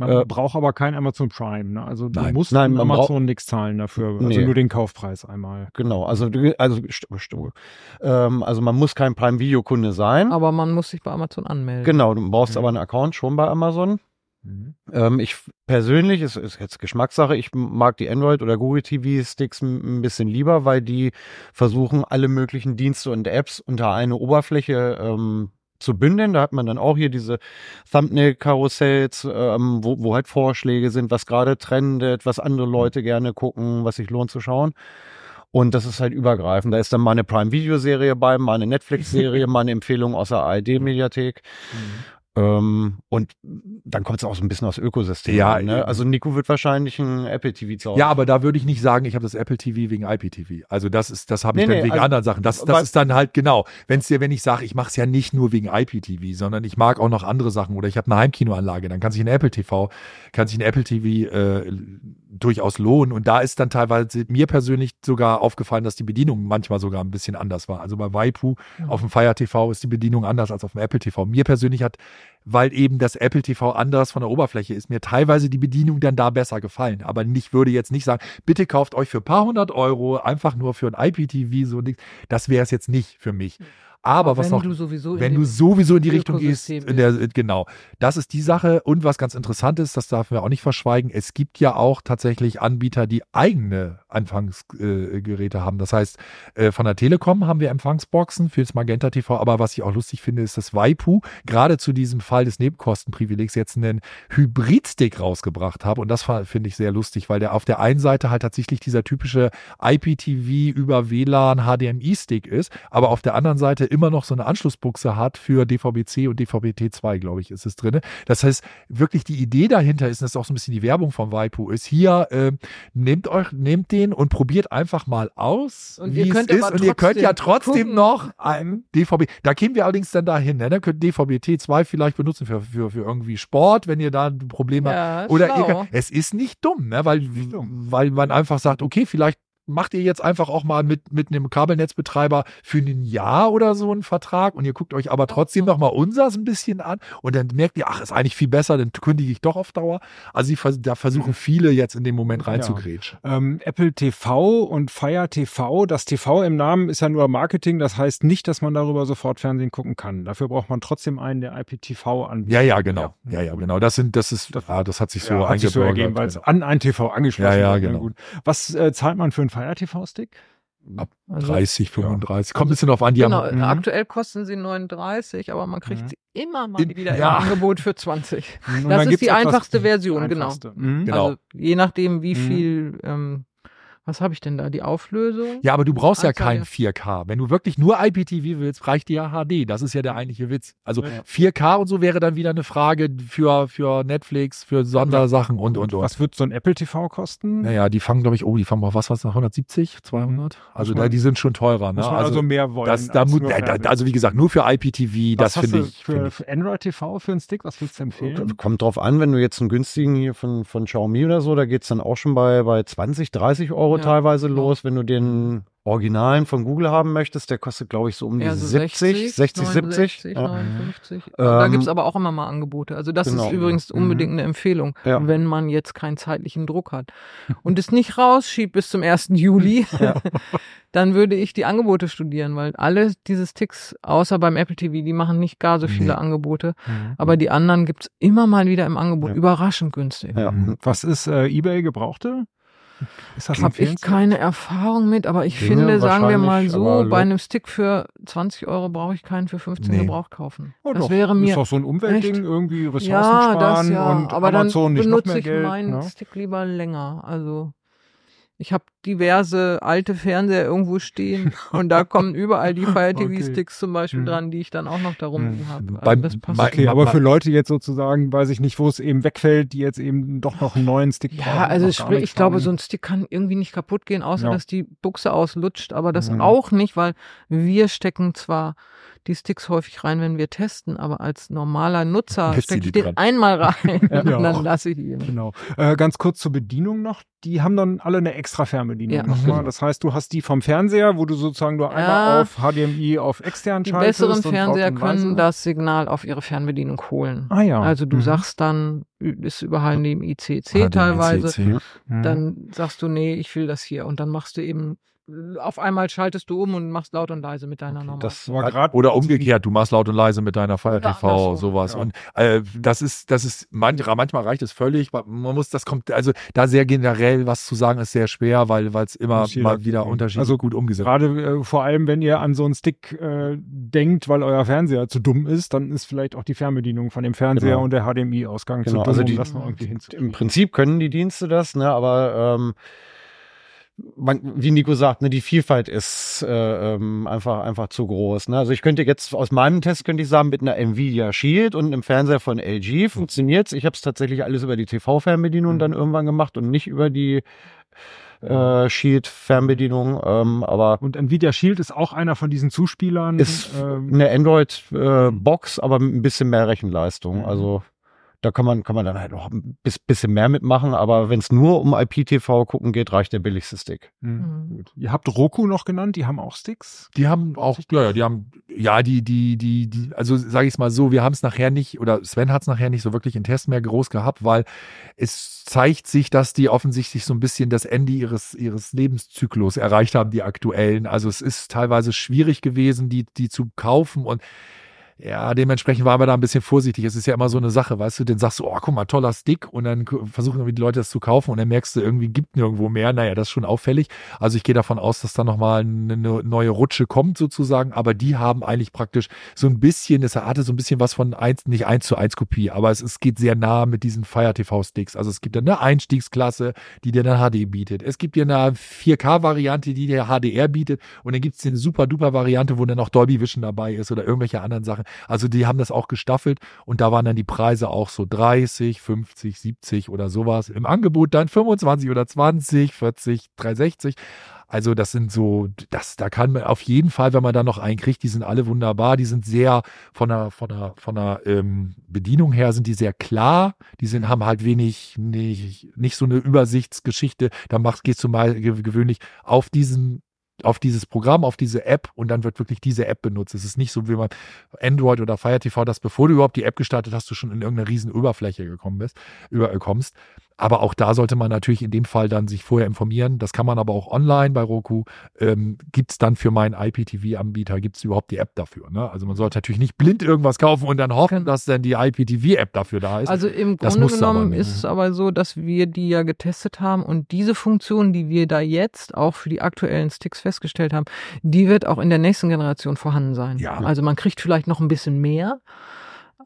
Man Äh, braucht aber kein Amazon Prime. Ne? Also du Nein. musst Nein, Amazon nichts zahlen dafür. Also Nee. nur den Kaufpreis einmal. Genau, also also st- st- ähm, also man muss kein Prime Video Kunde sein. aber man muss sich bei Amazon anmelden. Genau, du brauchst Mhm. aber einen Account schon bei Amazon. Ähm, ich persönlich, ist, ist jetzt Geschmackssache, ich mag die Android oder Google TV Sticks ein ein bisschen lieber, weil die versuchen, alle möglichen Dienste und Apps unter eine Oberfläche ähm, zu bündeln. Da hat man dann auch hier diese Thumbnail-Karussells, ähm, wo, wo halt Vorschläge sind, was gerade trendet, was andere Leute gerne gucken, was sich lohnt zu schauen. Und das ist halt übergreifend. Da ist dann mal eine Prime-Video-Serie bei, mal eine Netflix-Serie, [LAUGHS] mal eine Empfehlung aus der ARD-Mediathek. Ähm, und dann kommt es auch so ein bisschen aus Ökosystem. Ja, an, ne? Also Nico wird wahrscheinlich ein Apple TV zu Hause. Ja, aber da würde ich nicht sagen, ich habe das Apple TV wegen IPTV. Also das ist, das habe ich Nee, dann nee, wegen also- anderen Sachen. Das, das ist dann halt genau. Wenn es dir, wenn ich sage, ich mache es ja nicht nur wegen IPTV, sondern ich mag auch noch andere Sachen oder ich habe eine Heimkinoanlage, dann kann sich ein Apple TV, kann sich ein Apple TV äh, durchaus lohnen. Und da ist dann teilweise mir persönlich sogar aufgefallen, dass die Bedienung manchmal sogar ein bisschen anders war. Also bei Waipu Mhm. auf dem Fire TV ist die Bedienung anders als auf dem Apple TV. Mir persönlich hat weil eben das Apple TV anders von der Oberfläche ist, mir teilweise die Bedienung dann da besser gefallen. Aber ich würde jetzt nicht sagen, bitte kauft euch für ein paar hundert Euro einfach nur für ein IPTV so nichts. Das wäre es jetzt nicht für mich. Aber was wenn noch, du sowieso in wenn du sowieso in die Richtung gehst, in der, genau, das ist die Sache. Und was ganz interessant ist, das darf man auch nicht verschweigen, es gibt ja auch tatsächlich Anbieter, die eigene Empfangsgeräte haben. Das heißt, äh, von der Telekom haben wir Empfangsboxen fürs Magenta TV, aber was ich auch lustig finde, ist, dass Waipu gerade zu diesem Fall des Nebenkostenprivilegs jetzt einen Hybrid-Stick rausgebracht habe. Und das finde ich sehr lustig, weil der auf der einen Seite halt tatsächlich dieser typische IPTV über WLAN HDMI-Stick ist, aber auf der anderen Seite immer noch so eine Anschlussbuchse hat für DVB-C und DVB-T2, glaube ich, ist es drin. Das heißt, wirklich die Idee dahinter ist, und das ist auch so ein bisschen die Werbung von Waipu, ist hier, ähm, nehmt euch, nehmt den und probiert einfach mal aus, Und wie ihr es könnt ist. Und ihr könnt ja trotzdem gucken. noch ein DVB, da kämen wir allerdings dann dahin, ne? Dann könnt DVB-T2 vielleicht benutzen für, für, für irgendwie Sport, wenn ihr da ein Problem habt. Ja, Oder könnt, es ist nicht dumm, ne? weil, weil man einfach sagt, okay, vielleicht macht ihr jetzt einfach auch mal mit, mit einem Kabelnetzbetreiber für ein Jahr oder so einen Vertrag und ihr guckt euch aber trotzdem noch mal unseres ein bisschen an und dann merkt ihr, ach, ist eigentlich viel besser, dann kündige ich doch auf Dauer. Also vers- da versuchen viele jetzt in dem Moment reinzugrätschen. Ähm, Apple TV und Fire TV, das TV im Namen ist ja nur Marketing, das heißt nicht, dass man darüber sofort Fernsehen gucken kann. Dafür braucht man trotzdem einen, der IPTV anbietet. Ja, ja, genau. Ja, ja, genau. Das sind, das ist, Das- ja, das hat sich so ja, hat sich so ergeben, weil es genau. an ein TV angeschlossen Ja, ja. Na genau. gut. Was äh, zahlt man für einen Fire TV-Stick? Also, 30, 35. Kommt ein bisschen drauf an, die Genau, haben, Mhm. aktuell kosten sie 39, aber man kriegt Mhm. sie immer mal In- wieder ja. im Angebot für 20. Und Das ist die einfachste Version, genau. einfachste. Mhm. Genau. Also je nachdem, wie Mhm. viel, ähm, was habe ich denn da? Die Auflösung? Ja, aber du brauchst ja kein der- 4K. Wenn du wirklich nur IPTV willst, reicht dir ja HD. Das ist ja der eigentliche Witz. Also Ja. 4K und so wäre dann wieder eine Frage für, für Netflix, für Sondersachen und, und, und. Was wird so ein Apple TV kosten? Naja, die fangen, glaube ich, oh, die fangen auf was, was, 170, 200? Also man- da, die sind schon teurer, ne? Muss man also, Also, mehr wollen. das, da, als äh, also wie gesagt, nur für IPTV, Was das finde ich. Für, Find ich. für Android TV für einen Stick, was willst du empfehlen? Kommt drauf an, wenn du jetzt einen günstigen hier von, von Xiaomi oder so, da geht's dann auch schon bei, bei 20, 30 Euro Ja. teilweise los. Wenn du den Originalen von Google haben möchtest, der kostet, glaube ich, so um die Ja, so 70, 60, 70. 69, Ja. 59. da Ähm, gibt's aber auch immer mal Angebote. Also das genau. ist übrigens Mhm. unbedingt eine Empfehlung, Ja. wenn man jetzt keinen zeitlichen Druck hat und es nicht rausschiebt bis zum 1. Juli, [LAUGHS] [LAUGHS] dann würde ich die Angebote studieren, weil alle diese Sticks, außer beim Apple TV, die machen nicht gar so viele Nee. Angebote, Mhm. aber die anderen gibt's immer mal wieder im Angebot, Ja. überraschend günstig. Ja. Mhm. Was ist äh, eBay Gebrauchte? Ist das Habe ich keine Erfahrung mit, aber ich Dinge finde, sagen wir mal so, bei einem Stick für 20 Euro brauche ich keinen für 15 Nee. gebraucht kaufen. Oh, das doch. wäre ist mir doch so ein Umweltding, Echt? irgendwie Ressourcen ja, das sparen ja, und aber Amazon dann nicht noch benutze mehr ich Geld. meinen ne? Stick lieber länger. Also ich habe diverse alte Fernseher irgendwo stehen [LAUGHS] und da kommen überall die Fire TV Okay. Sticks zum Beispiel Hm. dran, die ich dann auch noch da rumliegen habe. Also Beim- das passt. Okay, aber für Leute jetzt sozusagen, weiß ich nicht, wo es eben wegfällt, die jetzt eben doch noch einen neuen Stick brauchen. Ja, also sprich, ich glaube, so ein Stick kann irgendwie nicht kaputt gehen, außer Ja. dass die Buchse auslutscht, aber das Mhm. auch nicht, weil wir stecken zwar die Sticks häufig rein, wenn wir testen, aber als normaler Nutzer stecke ich die den dran. einmal rein [LAUGHS] Ja. und dann lasse ich ihn. Genau. Äh, ganz kurz zur Bedienung noch. Die haben dann alle eine extra Fernbedienung Ja. nochmal. Das heißt, du hast die vom Fernseher, wo du sozusagen nur einmal Ja. auf HDMI auf extern Die schaltest. besseren und Fernseher können Weise. das Signal auf ihre Fernbedienung holen. Ah ja. Also du Mhm. sagst dann, ist über HDMI, teilweise, CC. Mhm. dann sagst du, nee, ich will das hier. Und dann machst du eben, auf einmal schaltest du um und machst laut und leise mit deiner Nummer. Das war gerade Oder umgekehrt, du machst laut und leise mit deiner Fire Ja, TV, andersrum. sowas. Ja. Und äh, das ist, das ist, manch, manchmal reicht es völlig. Man muss, das kommt, also da sehr generell was zu sagen, ist sehr schwer, weil weil es immer mal wieder unterschiedlich Also gut umgesetzt Gerade äh, vor allem, wenn ihr an so einen Stick äh, denkt, weil euer Fernseher zu dumm ist, dann ist vielleicht auch die Fernbedienung von dem Fernseher Genau. und der HDMI-Ausgang Genau, zu dumm, also um die- das noch irgendwie Im. Prinzip können die Dienste das, ne, aber ähm, man, wie Nico sagt, ne, die Vielfalt ist äh, ähm, einfach einfach zu groß. Ne? Also ich könnte jetzt aus meinem Test könnte ich sagen, mit einer Nvidia Shield und einem Fernseher von LG funktioniert's. Ich habe es tatsächlich alles über die TV-Fernbedienung dann irgendwann gemacht und nicht über die äh, Shield-Fernbedienung. Ähm, aber Und Nvidia Shield ist auch einer von diesen Zuspielern. ist ähm, eine Android-Box, aber mit ein bisschen mehr Rechenleistung. Also Da kann man, kann man dann halt noch ein bisschen mehr mitmachen, aber wenn es nur um IPTV gucken geht, reicht der billigste Stick. Mhm. Gut. Ihr habt Roku noch genannt, die haben auch Sticks? Die haben auch, ja, ja, die haben, ja, die, die, die, die, also sage ich es mal so, wir haben es nachher nicht, oder Sven hat es nachher nicht so wirklich in Tests mehr groß gehabt, weil es zeigt sich, dass die offensichtlich so ein bisschen das Ende ihres, ihres Lebenszyklus erreicht haben, die aktuellen. Also es ist teilweise schwierig gewesen, die, die zu kaufen und ja, dementsprechend waren wir da ein bisschen vorsichtig. Es ist ja immer so eine Sache, weißt du, dann sagst du, oh, guck mal, toller Stick und dann versuchen irgendwie die Leute das zu kaufen und dann merkst du, irgendwie gibt nirgendwo mehr. Naja, das ist schon auffällig. Also ich gehe davon aus, dass da nochmal eine neue Rutsche kommt sozusagen, aber die haben eigentlich praktisch so ein bisschen, es hatte so ein bisschen was von eins, nicht eins zu eins Kopie, aber es, es geht sehr nah mit diesen Fire TV Sticks. Also es gibt dann eine Einstiegsklasse, die dir dann HD bietet. Es gibt dir eine 4K-Variante, die dir HDR bietet und dann gibt es eine super duper Variante, wo dann auch Dolby Vision dabei ist oder irgendwelche anderen Sachen. Also die haben das auch gestaffelt und da waren dann die Preise auch so 30, 50, 70 oder sowas. Im Angebot dann 25 oder 20, 40, 360. Also das sind so, das, da kann man auf jeden Fall, wenn man da noch einen kriegt, die sind alle wunderbar, die sind sehr von der, von der, von der ähm, Bedienung her sind die sehr klar, die sind, haben halt wenig, nicht, nicht so eine Übersichtsgeschichte. Da macht, gehst du mal gewöhnlich auf diesen auf dieses Programm, auf diese App und dann wird wirklich diese App benutzt. Es ist nicht so, wie man Android oder Fire TV, dass bevor du überhaupt die App gestartet hast, du schon in irgendeine riesen Oberfläche gekommen bist, überkommst. Aber auch da sollte man natürlich in dem Fall dann sich vorher informieren. Das kann man aber auch online bei Roku. Ähm, gibt es dann für meinen IPTV-Anbieter, gibt es überhaupt die App dafür? Ne? Also man sollte natürlich nicht blind irgendwas kaufen und dann hoffen, dass dann die IPTV-App dafür da ist. Also im Grunde genommen ist es aber so, dass wir die ja getestet haben und diese Funktion, die wir da jetzt auch für die aktuellen Sticks festgestellt haben, die wird auch in der nächsten Generation vorhanden sein. Ja. Also man kriegt vielleicht noch ein bisschen mehr.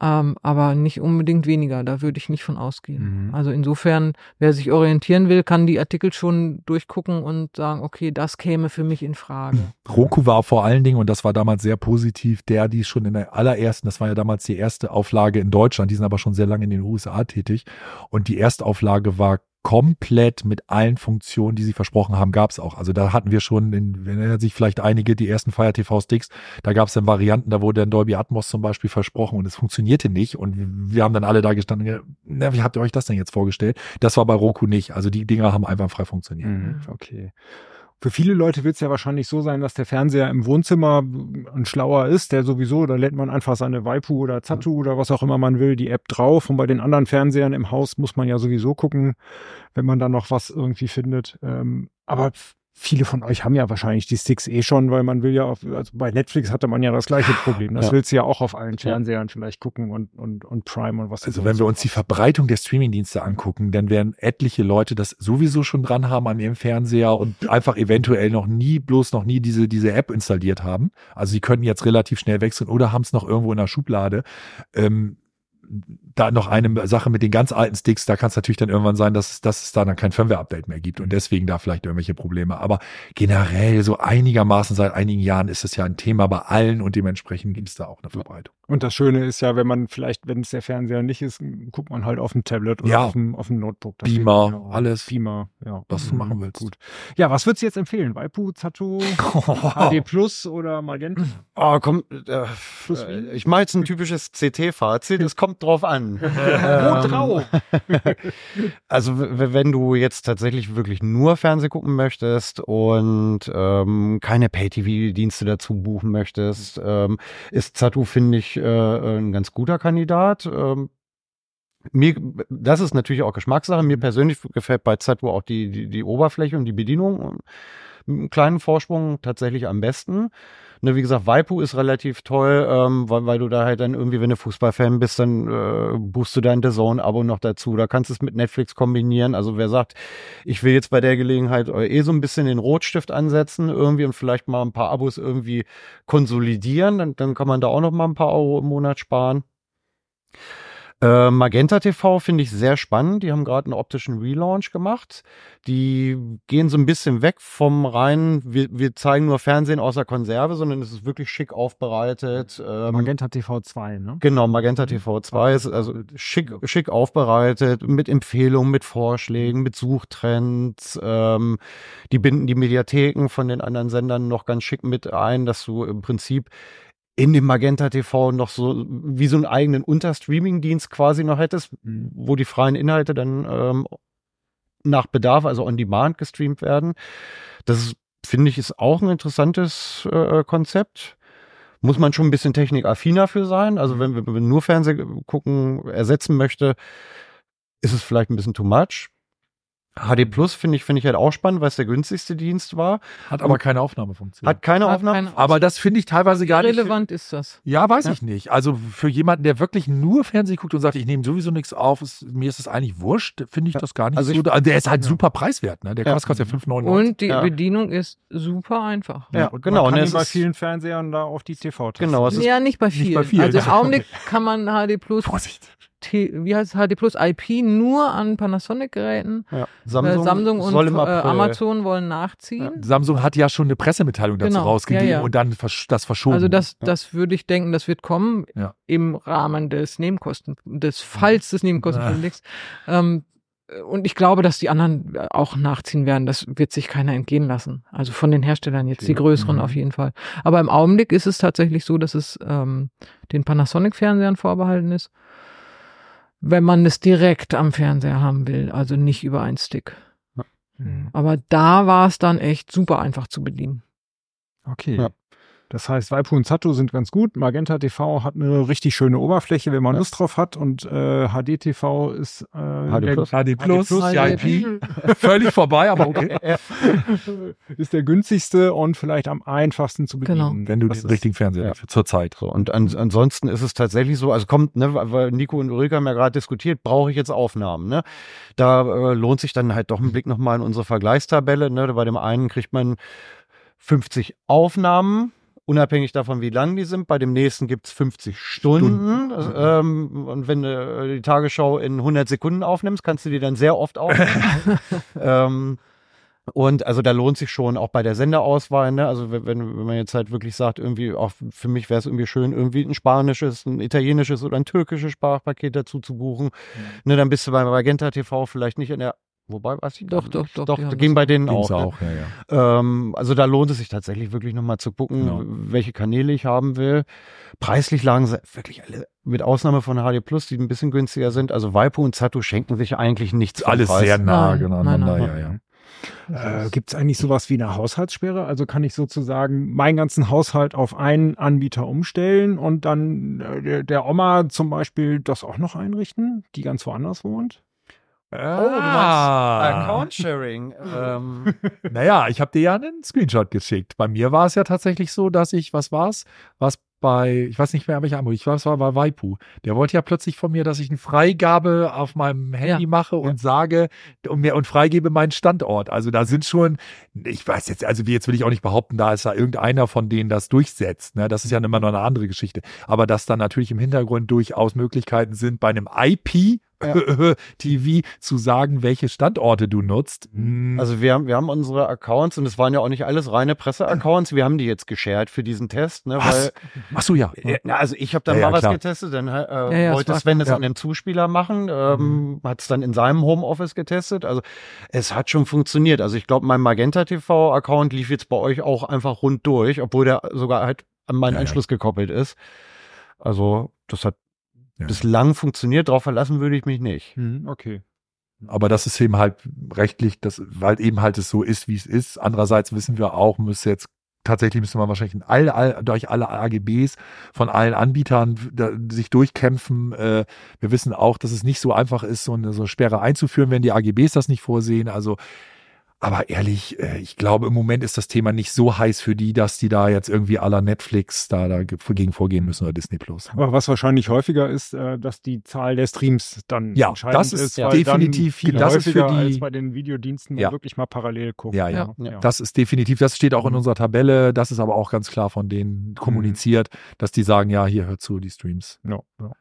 Ähm, aber nicht unbedingt weniger, da würde ich nicht von ausgehen. Mhm. Also insofern, wer sich orientieren will, kann die Artikel schon durchgucken und sagen, okay, das käme für mich in Frage. [LAUGHS] Roku war vor allen Dingen, und das war damals sehr positiv, der, die schon in der allerersten, das war ja damals die erste Auflage in Deutschland, die sind aber schon sehr lange in den USA tätig. Und die Erstauflage war komplett mit allen Funktionen, die sie versprochen haben, gab es auch. Also da hatten wir schon, in, wenn erinnern sich vielleicht einige, die ersten Fire TV Sticks, da gab es dann Varianten, da wurde dann Dolby Atmos zum Beispiel versprochen und es funktionierte nicht. Und wir haben dann alle da gestanden, na, wie habt ihr euch das denn jetzt vorgestellt? Das war bei Roku nicht. Also die Dinger haben einfach frei funktioniert. Mhm, okay. Für viele Leute wird es ja wahrscheinlich so sein, dass der Fernseher im Wohnzimmer ein schlauer ist, der sowieso, da lädt man einfach seine Waipu oder Zatu ja. oder was auch immer man will, die App drauf. Und bei den anderen Fernsehern im Haus muss man ja sowieso gucken, wenn man da noch was irgendwie findet. Ähm, aber viele von euch haben ja wahrscheinlich die Sticks eh schon, weil man will ja auf, also bei Netflix hatte man ja das gleiche Problem. Das ja. willst du ja auch auf allen Fernsehern vielleicht gucken und, und, und Prime und was. Also wenn wir uns die Verbreitung der Streamingdienste angucken, dann werden etliche Leute das sowieso schon dran haben an ihrem Fernseher und einfach eventuell noch nie, bloß noch nie diese, diese App installiert haben. Also sie könnten jetzt relativ schnell wechseln oder haben es noch irgendwo in der Schublade. Ähm, da noch eine Sache mit den ganz alten Sticks, da kann es natürlich dann irgendwann sein, dass, dass es da dann kein Firmware-Update mehr gibt und deswegen da vielleicht irgendwelche Probleme. Aber generell so einigermaßen seit einigen Jahren ist es ja ein Thema bei allen und dementsprechend gibt es da auch eine Verbreitung. Und das Schöne ist ja, wenn man vielleicht, wenn es der Fernseher nicht ist, guckt man halt auf dem Tablet oder ja. auf, dem, auf dem Notebook. Das Beamer, genau, alles. Beamer, ja. Was du machen willst. Gut. Ja, was würdest du jetzt empfehlen? Waipu, Zato, HD [LAUGHS] Plus oder Magenta? Oh, komm, äh, ich mache jetzt ein typisches CT-Fazit. [LAUGHS] Es kommt drauf an. [LAUGHS] Wo drauf? also, wenn du jetzt tatsächlich wirklich nur Fernseh gucken möchtest und ähm, keine Pay-TV-Dienste dazu buchen möchtest, ähm, ist Zato, finde ich, äh, ein ganz guter Kandidat. Ähm, mir, das ist natürlich auch Geschmackssache. Mir persönlich gefällt bei Zatu auch die, die, die Oberfläche und die Bedienung einen kleinen Vorsprung tatsächlich am besten. Ne, wie gesagt, Waipu ist relativ toll, ähm, weil, weil du da halt dann irgendwie, wenn du Fußballfan bist, dann äh, buchst du dein The Zone-Abo noch dazu. Da kannst du es mit Netflix kombinieren. Also wer sagt, ich will jetzt bei der Gelegenheit eh so ein bisschen den Rotstift ansetzen irgendwie und vielleicht mal ein paar Abos irgendwie konsolidieren, dann, dann kann man da auch noch mal ein paar Euro im Monat sparen. Äh, Magenta TV finde ich sehr spannend. Die haben gerade einen optischen Relaunch gemacht. Die gehen so ein bisschen weg vom reinen, wir, wir zeigen nur Fernsehen außer Konserve, sondern es ist wirklich schick aufbereitet. Ähm, Magenta TV 2, ne? Genau, Magenta mhm. TV 2 ist also schick, schick aufbereitet, mit Empfehlungen, mit Vorschlägen, mit Suchtrends. Ähm, die binden die Mediatheken von den anderen Sendern noch ganz schick mit ein, dass du im Prinzip in dem Magenta TV noch so wie so einen eigenen Unterstreaming-Dienst quasi noch hättest, Mhm. wo die freien Inhalte dann ähm, nach Bedarf, also on demand gestreamt werden. Das finde ich, ist auch ein interessantes äh, Konzept. Muss man schon ein bisschen technikaffiner für sein. Also wenn, wir- wenn man nur Fernsehen gucken ersetzen möchte, ist es vielleicht ein bisschen too much. HD Plus finde ich, finde ich halt auch spannend, weil es der günstigste Dienst war. Hat aber keine Aufnahmefunktion. Hat keine Hat Aufnahme. keine- aber das finde ich teilweise gar nicht. relevant ist das. Ja, weiß Ja. ich nicht. Also für jemanden, der wirklich nur Fernsehen guckt und sagt, ich nehme sowieso nichts auf, ist, mir ist das eigentlich wurscht, finde ich das gar nicht Also so. ich- Also der ist halt super preiswert, ne? Der Ja. kostet kostet ja 5,99. Und die Ja. Bedienung ist super einfach. Ja, und genau. Man Und kann es ihn bei vielen Fernsehern da auf die TV-Taste. Genau, Ja, nicht bei vielen. bei vielen. Also im [LAUGHS] Augenblick kann man HD Plus, Vorsicht. T, wie heißt es, HD Plus IP nur an Panasonic-Geräten. ja, Äh, Samsung, Samsung und äh, Amazon wollen nachziehen. Samsung hat ja schon eine Pressemitteilung dazu Genau, rausgegeben ja, ja. und dann versch das verschoben. Also das, das würde ich denken, das wird kommen Ja. im Rahmen des Nebenkosten, des Falls des Nebenkostenpflichts. Ähm, und ich glaube, dass die anderen auch nachziehen werden. Das wird sich keiner entgehen lassen. Also von den Herstellern jetzt, die größeren Mhm. auf jeden Fall. Aber im Augenblick ist es tatsächlich so, dass es ähm, den Panasonic-Fernsehern vorbehalten ist, wenn man es direkt am Fernseher haben will, also nicht über einen Stick. Mhm. Aber da war es dann echt super einfach zu bedienen. Okay. Ja. Das heißt, Waipu und Zato sind ganz gut. Magenta TV hat eine richtig schöne Oberfläche, wenn man Ja. Lust drauf hat. Und äh, HD TV ist äh, HD der, Plus. HD Plus, Plus, die ja. IP. [LAUGHS] Völlig vorbei, aber okay. [LAUGHS] ist der günstigste und vielleicht am einfachsten zu Genau. bedienen. Wenn du Das den richtigen Fernseher ja. dafür zur Zeit. So, und an, ansonsten ist es tatsächlich so, also kommt, ne, weil Nico und Ulrike haben ja gerade diskutiert, brauche ich jetzt Aufnahmen, ne? Da äh, lohnt sich dann halt doch ein Blick nochmal in unsere Vergleichstabelle, ne? Bei dem einen kriegt man 50 Aufnahmen, unabhängig davon, wie lang die sind. Bei dem nächsten gibt's 50 Stunden. Also, ähm, und wenn du die Tagesschau in 100 Sekunden aufnimmst, kannst du die dann sehr oft aufnehmen. [LAUGHS] ähm, und also da lohnt sich schon auch bei der Senderauswahl, ne? Also wenn, wenn man jetzt halt wirklich sagt, irgendwie auch für mich wäre es irgendwie schön, irgendwie ein spanisches, ein italienisches oder ein türkisches Sprachpaket dazu zu buchen. Ne, dann bist du bei Magenta TV vielleicht nicht in der Wobei, weiß ich Doch, doch, doch, Doch, haben ging bei denen Ging's auch. Ne? auch, ja, ja. Ähm, also da lohnt es sich tatsächlich wirklich nochmal zu gucken, Genau. welche Kanäle ich haben will. Preislich lagen sie wirklich alle, mit Ausnahme von HD Plus, die ein bisschen günstiger sind. Also Waipu und Zato schenken sich eigentlich nichts. Alles Preis. sehr nah nein, nein. ja, ja. Äh, Gibt es eigentlich sowas wie eine Haushaltssperre? Also kann ich sozusagen meinen ganzen Haushalt auf einen Anbieter umstellen und dann äh, der, der Oma zum Beispiel das auch noch einrichten, die ganz woanders wohnt? Oh, Ah. meinst Account Sharing. ähm, [LAUGHS] Naja, ich habe dir ja einen Screenshot geschickt. Bei mir war es ja tatsächlich so, dass ich, was war's? Was bei, ich weiß nicht mehr, welcher Anbieter, ich weiß, es war bei Waipu. Der wollte ja plötzlich von mir, dass ich eine Freigabe auf meinem Handy Ja. mache und sage und mir und freigebe meinen Standort. Also da sind schon, ich weiß jetzt, also jetzt will ich auch nicht behaupten, da ist da irgendeiner von denen das durchsetzt. Ne? Das ist ja immer noch eine andere Geschichte. Aber dass dann natürlich im Hintergrund durchaus Möglichkeiten sind, bei einem IP [LAUGHS] TV zu sagen, welche Standorte du nutzt. Hm, also wir haben, wir haben unsere Accounts und es waren ja auch nicht alles reine Presse-Accounts. Wir haben die jetzt geshared für diesen Test, ne? was? Weil Ach so, ja. Ja, na, also ich habe dann Ja, ja, mal was klar. getestet, dann äh, Ja, ja, wollte es Sven das ja. an einem Zuspieler machen, ähm, hat es dann in seinem Homeoffice getestet. Also es hat schon funktioniert. Also ich glaube, mein Magenta TV Account lief jetzt bei euch auch einfach rund durch, obwohl der sogar halt an meinen Ja, ja. Anschluss gekoppelt ist. Also das hat Ja. bislang funktioniert. Darauf verlassen würde ich mich nicht. Hm, okay. Aber das ist eben halt rechtlich, das, weil eben halt es so ist, wie es ist. Andererseits wissen wir auch, müsste jetzt tatsächlich müssen wir wahrscheinlich in all, all, durch alle AGBs von allen Anbietern da, sich durchkämpfen. Äh, wir wissen auch, dass es nicht so einfach ist, so eine, so eine Sperre einzuführen, wenn die AGBs das nicht vorsehen. Also, aber ehrlich, äh, ich glaube, im Moment ist das Thema nicht so heiß für die, dass die da jetzt irgendwie aller Netflix da dagegen vorgehen müssen oder Disney Plus. Aber was wahrscheinlich häufiger ist, äh, dass die Zahl der Streams dann Ja, entscheidend das ist weil definitiv dann viel- das ist für häufiger die- als bei den Videodiensten Ja. wirklich mal parallel guckt. Ja, ja. Ja. Das ist definitiv, das steht auch in unserer Tabelle, das ist aber auch ganz klar von denen kommuniziert, dass die sagen, ja, hier hört zu, die Streams. Ja, ja.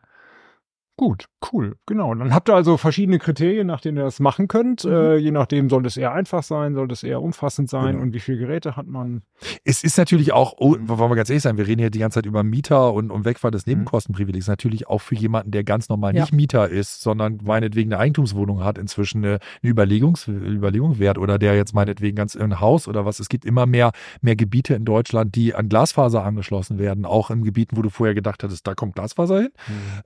Gut, cool, genau. Dann habt ihr also verschiedene Kriterien, nach denen ihr das machen könnt. Mhm. Äh, je nachdem soll es eher einfach sein, soll es eher umfassend sein Genau. und wie viele Geräte hat man. Es ist natürlich auch, oh, wollen wir ganz ehrlich sein, wir reden hier die ganze Zeit über Mieter und, und Wegfall des Nebenkostenprivilegs. Natürlich auch für jemanden, der ganz normal Ja. nicht Mieter ist, sondern meinetwegen eine Eigentumswohnung hat, inzwischen eine, eine Überlegungs, Überlegung wert oder der jetzt meinetwegen ganz ein Haus oder was. Es gibt immer mehr, mehr Gebiete in Deutschland, die an Glasfaser angeschlossen werden, auch in Gebieten, wo du vorher gedacht hattest, da kommt Glasfaser hin.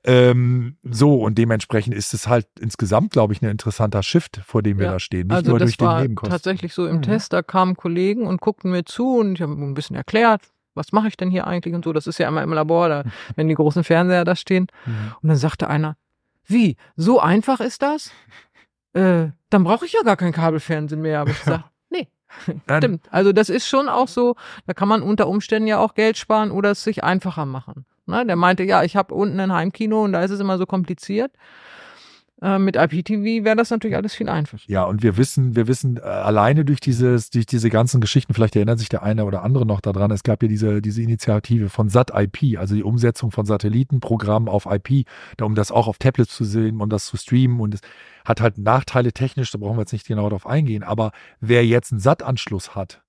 Ähm, so, und dementsprechend ist es halt insgesamt, glaube ich, ein interessanter Shift, vor dem wir Ja. da stehen. Nicht Also nur das durch den war Nebenkosten. tatsächlich so im Mhm. Test, da kamen Kollegen und guckten mir zu und ich habe ein bisschen erklärt, was mache ich denn hier eigentlich und so. Das ist ja immer im Labor, da, [LAUGHS] wenn die großen Fernseher da stehen. Mhm. Und dann sagte einer, wie, so einfach ist das? Äh, dann brauche ich ja gar kein Kabelfernsehen mehr. Aber ich gesagt, nee, Dann- [LAUGHS] [LAUGHS] stimmt. Also das ist schon auch so, da kann man unter Umständen ja auch Geld sparen oder es sich einfacher machen. Ne? Der meinte, ja, ich habe unten ein Heimkino und da ist es immer so kompliziert. Äh, mit IPTV wäre das natürlich alles viel einfacher. Ja, und wir wissen, wir wissen äh, alleine durch dieses, durch diese ganzen Geschichten, vielleicht erinnert sich der eine oder andere noch daran, es gab ja diese, diese Initiative von SAT-IP, also die Umsetzung von Satellitenprogrammen auf IP, da, um das auch auf Tablets zu sehen, um das zu streamen und es hat halt Nachteile technisch, da brauchen wir jetzt nicht genau darauf eingehen, aber wer jetzt einen SAT-Anschluss hat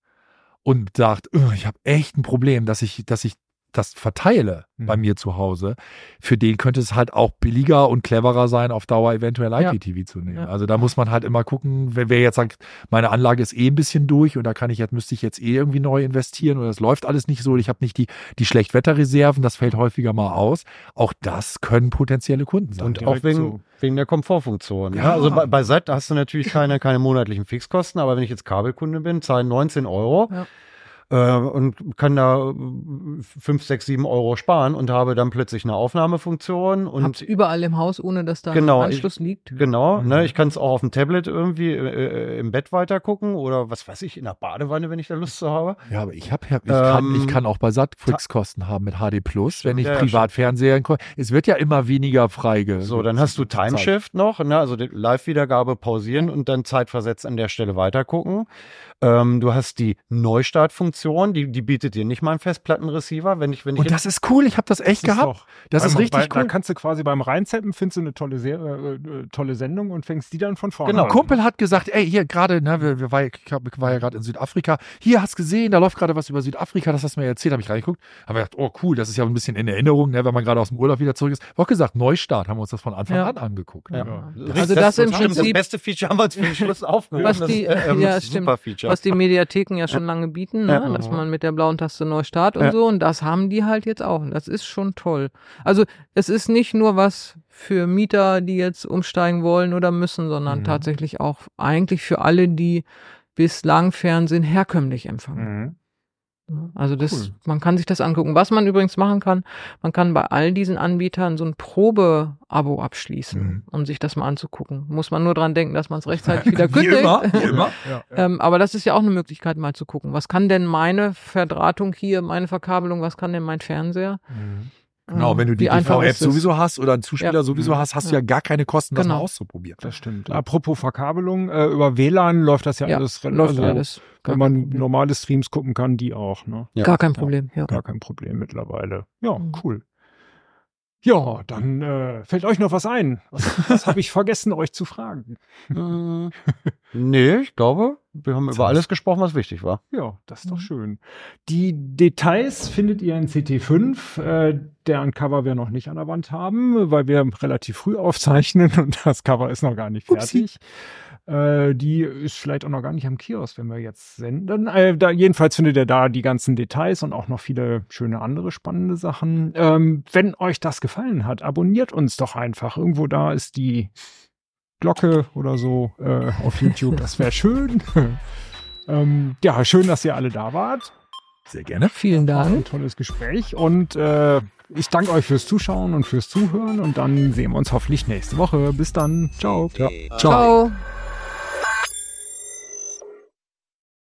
und sagt, "Ugh, ich habe echt ein Problem, dass ich, dass ich das verteile Mhm. bei mir zu Hause, für den könnte es halt auch billiger und cleverer sein, auf Dauer eventuell Ja. IPTV zu nehmen. Ja. Also da muss man halt immer gucken, wer, wer jetzt sagt, meine Anlage ist eh ein bisschen durch und da kann ich jetzt, müsste ich jetzt eh irgendwie neu investieren oder es läuft alles nicht so, ich habe nicht die, die Schlechtwetterreserven, das fällt häufiger mal aus. Auch das können potenzielle Kunden sein. Und auch wegen, so. wegen der Komfortfunktion. Ja. Ja. Also bei, bei SAT hast du natürlich keine, keine monatlichen Fixkosten, aber wenn ich jetzt Kabelkunde bin, zahle 19 Euro Ja. Äh, und kann da äh, 5, 6, 7 Euro sparen und habe dann plötzlich eine Aufnahmefunktion und Hab's überall im Haus, ohne dass da Genau, ein Anschluss liegt. Genau, Mhm. ne, ich kann es auch auf dem Tablet irgendwie äh, äh, im Bett weitergucken oder was weiß ich, in der Badewanne, wenn ich da Lust zu habe. Ja, aber ich, hab, ich, kann, Ähm, ich kann auch bei SAT Fixkosten haben mit HD Plus, wenn ich ja, ja, Privatfernsehen, es wird ja immer weniger freige. So, dann hast du Timeshift noch, ne, also die Live-Wiedergabe pausieren und dann zeitversetzt an der Stelle weitergucken. Ähm, du hast die Neustartfunktion, die, die bietet dir nicht mal einen Festplattenreceiver, wenn ich, wenn ich Und das ist cool, ich habe das echt Das ist gehabt. doch- Das ist richtig bei, cool. Da kannst du quasi beim Reinzappen, findest du eine tolle, Serie, äh, äh, tolle Sendung und fängst die dann von vorne Genau. an. Ein Kumpel hat gesagt, ey, hier gerade, ne, wir, wir war, ich war ja gerade in Südafrika, hier hast gesehen, da läuft gerade was über Südafrika, das hast du mir erzählt, habe ich reingeguckt, habe gedacht, oh cool, das ist ja ein bisschen in Erinnerung, ne, wenn man gerade aus dem Urlaub wieder zurück ist. War auch gesagt, Neustart, haben wir uns das von Anfang Ja. an angeguckt. Ja. Also das im stimmt, Prinzip- das beste Feature haben wir uns für den Schluss [LAUGHS] aufgehoben. Was Das, die- äh, ja, das ist ein stimmt. super Feature. Was die Mediatheken ja schon lange bieten, ne? Dass man mit der blauen Taste neu start und so. Und das haben die halt jetzt auch. Und das ist schon toll. Also es ist nicht nur was für Mieter, die jetzt umsteigen wollen oder müssen, sondern Mhm. tatsächlich auch eigentlich für alle, die bislang Fernsehen herkömmlich empfangen. Mhm. Also das, Cool. man kann sich das angucken. Was man übrigens machen kann, man kann bei all diesen Anbietern so ein Probe-Abo abschließen, Mhm. um sich das mal anzugucken. Muss man nur dran denken, dass man es rechtzeitig [LAUGHS] wieder Wie kündigt. immer, wie immer. [LAUGHS] Ja, ja. Ähm, aber das ist ja auch eine Möglichkeit, mal zu gucken. Was kann denn meine Verdrahtung hier, meine Verkabelung, was kann denn mein Fernseher? Mhm. Genau, Ähm, wenn du die TV-App sowieso hast oder einen Zuspieler Ja. sowieso hast, hast du ja gar keine Kosten, das Genau. mal auszuprobieren. Das stimmt. Apropos Verkabelung, äh, über WLAN läuft das ja, Ja, alles läuft also, alles. Gar Wenn man normale Streams gucken kann, die auch, ne? Ja. Gar kein Problem, ja. Gar kein Problem mittlerweile. Ja, Mhm. cool. Ja, dann äh, fällt euch noch was ein. Was, was habe ich vergessen, euch zu fragen? Äh, nee, ich glaube, wir haben über alles gesprochen, was wichtig war. Ja, das ist doch Mhm. schön. Die Details findet ihr in CT5, äh, deren Cover wir noch nicht an der Wand haben, weil wir relativ früh aufzeichnen [LAUGHS] und das Cover ist noch gar nicht Upsi. Äh, die ist vielleicht auch noch gar nicht am Kiosk, wenn wir jetzt senden. Äh, da, jedenfalls findet ihr da die ganzen Details und auch noch viele schöne andere spannende Sachen. Ähm, wenn euch das gefallen hat, abonniert uns doch einfach. Irgendwo da ist die Glocke oder so äh, auf YouTube. Das wäre schön. [LAUGHS] ähm, ja, schön, dass ihr alle da wart. Sehr gerne. Vielen War ein Dank. tolles Gespräch und äh, ich danke euch fürs Zuschauen und fürs Zuhören und dann sehen wir uns hoffentlich nächste Woche. Bis dann. Ciao. Ciao. Ciao.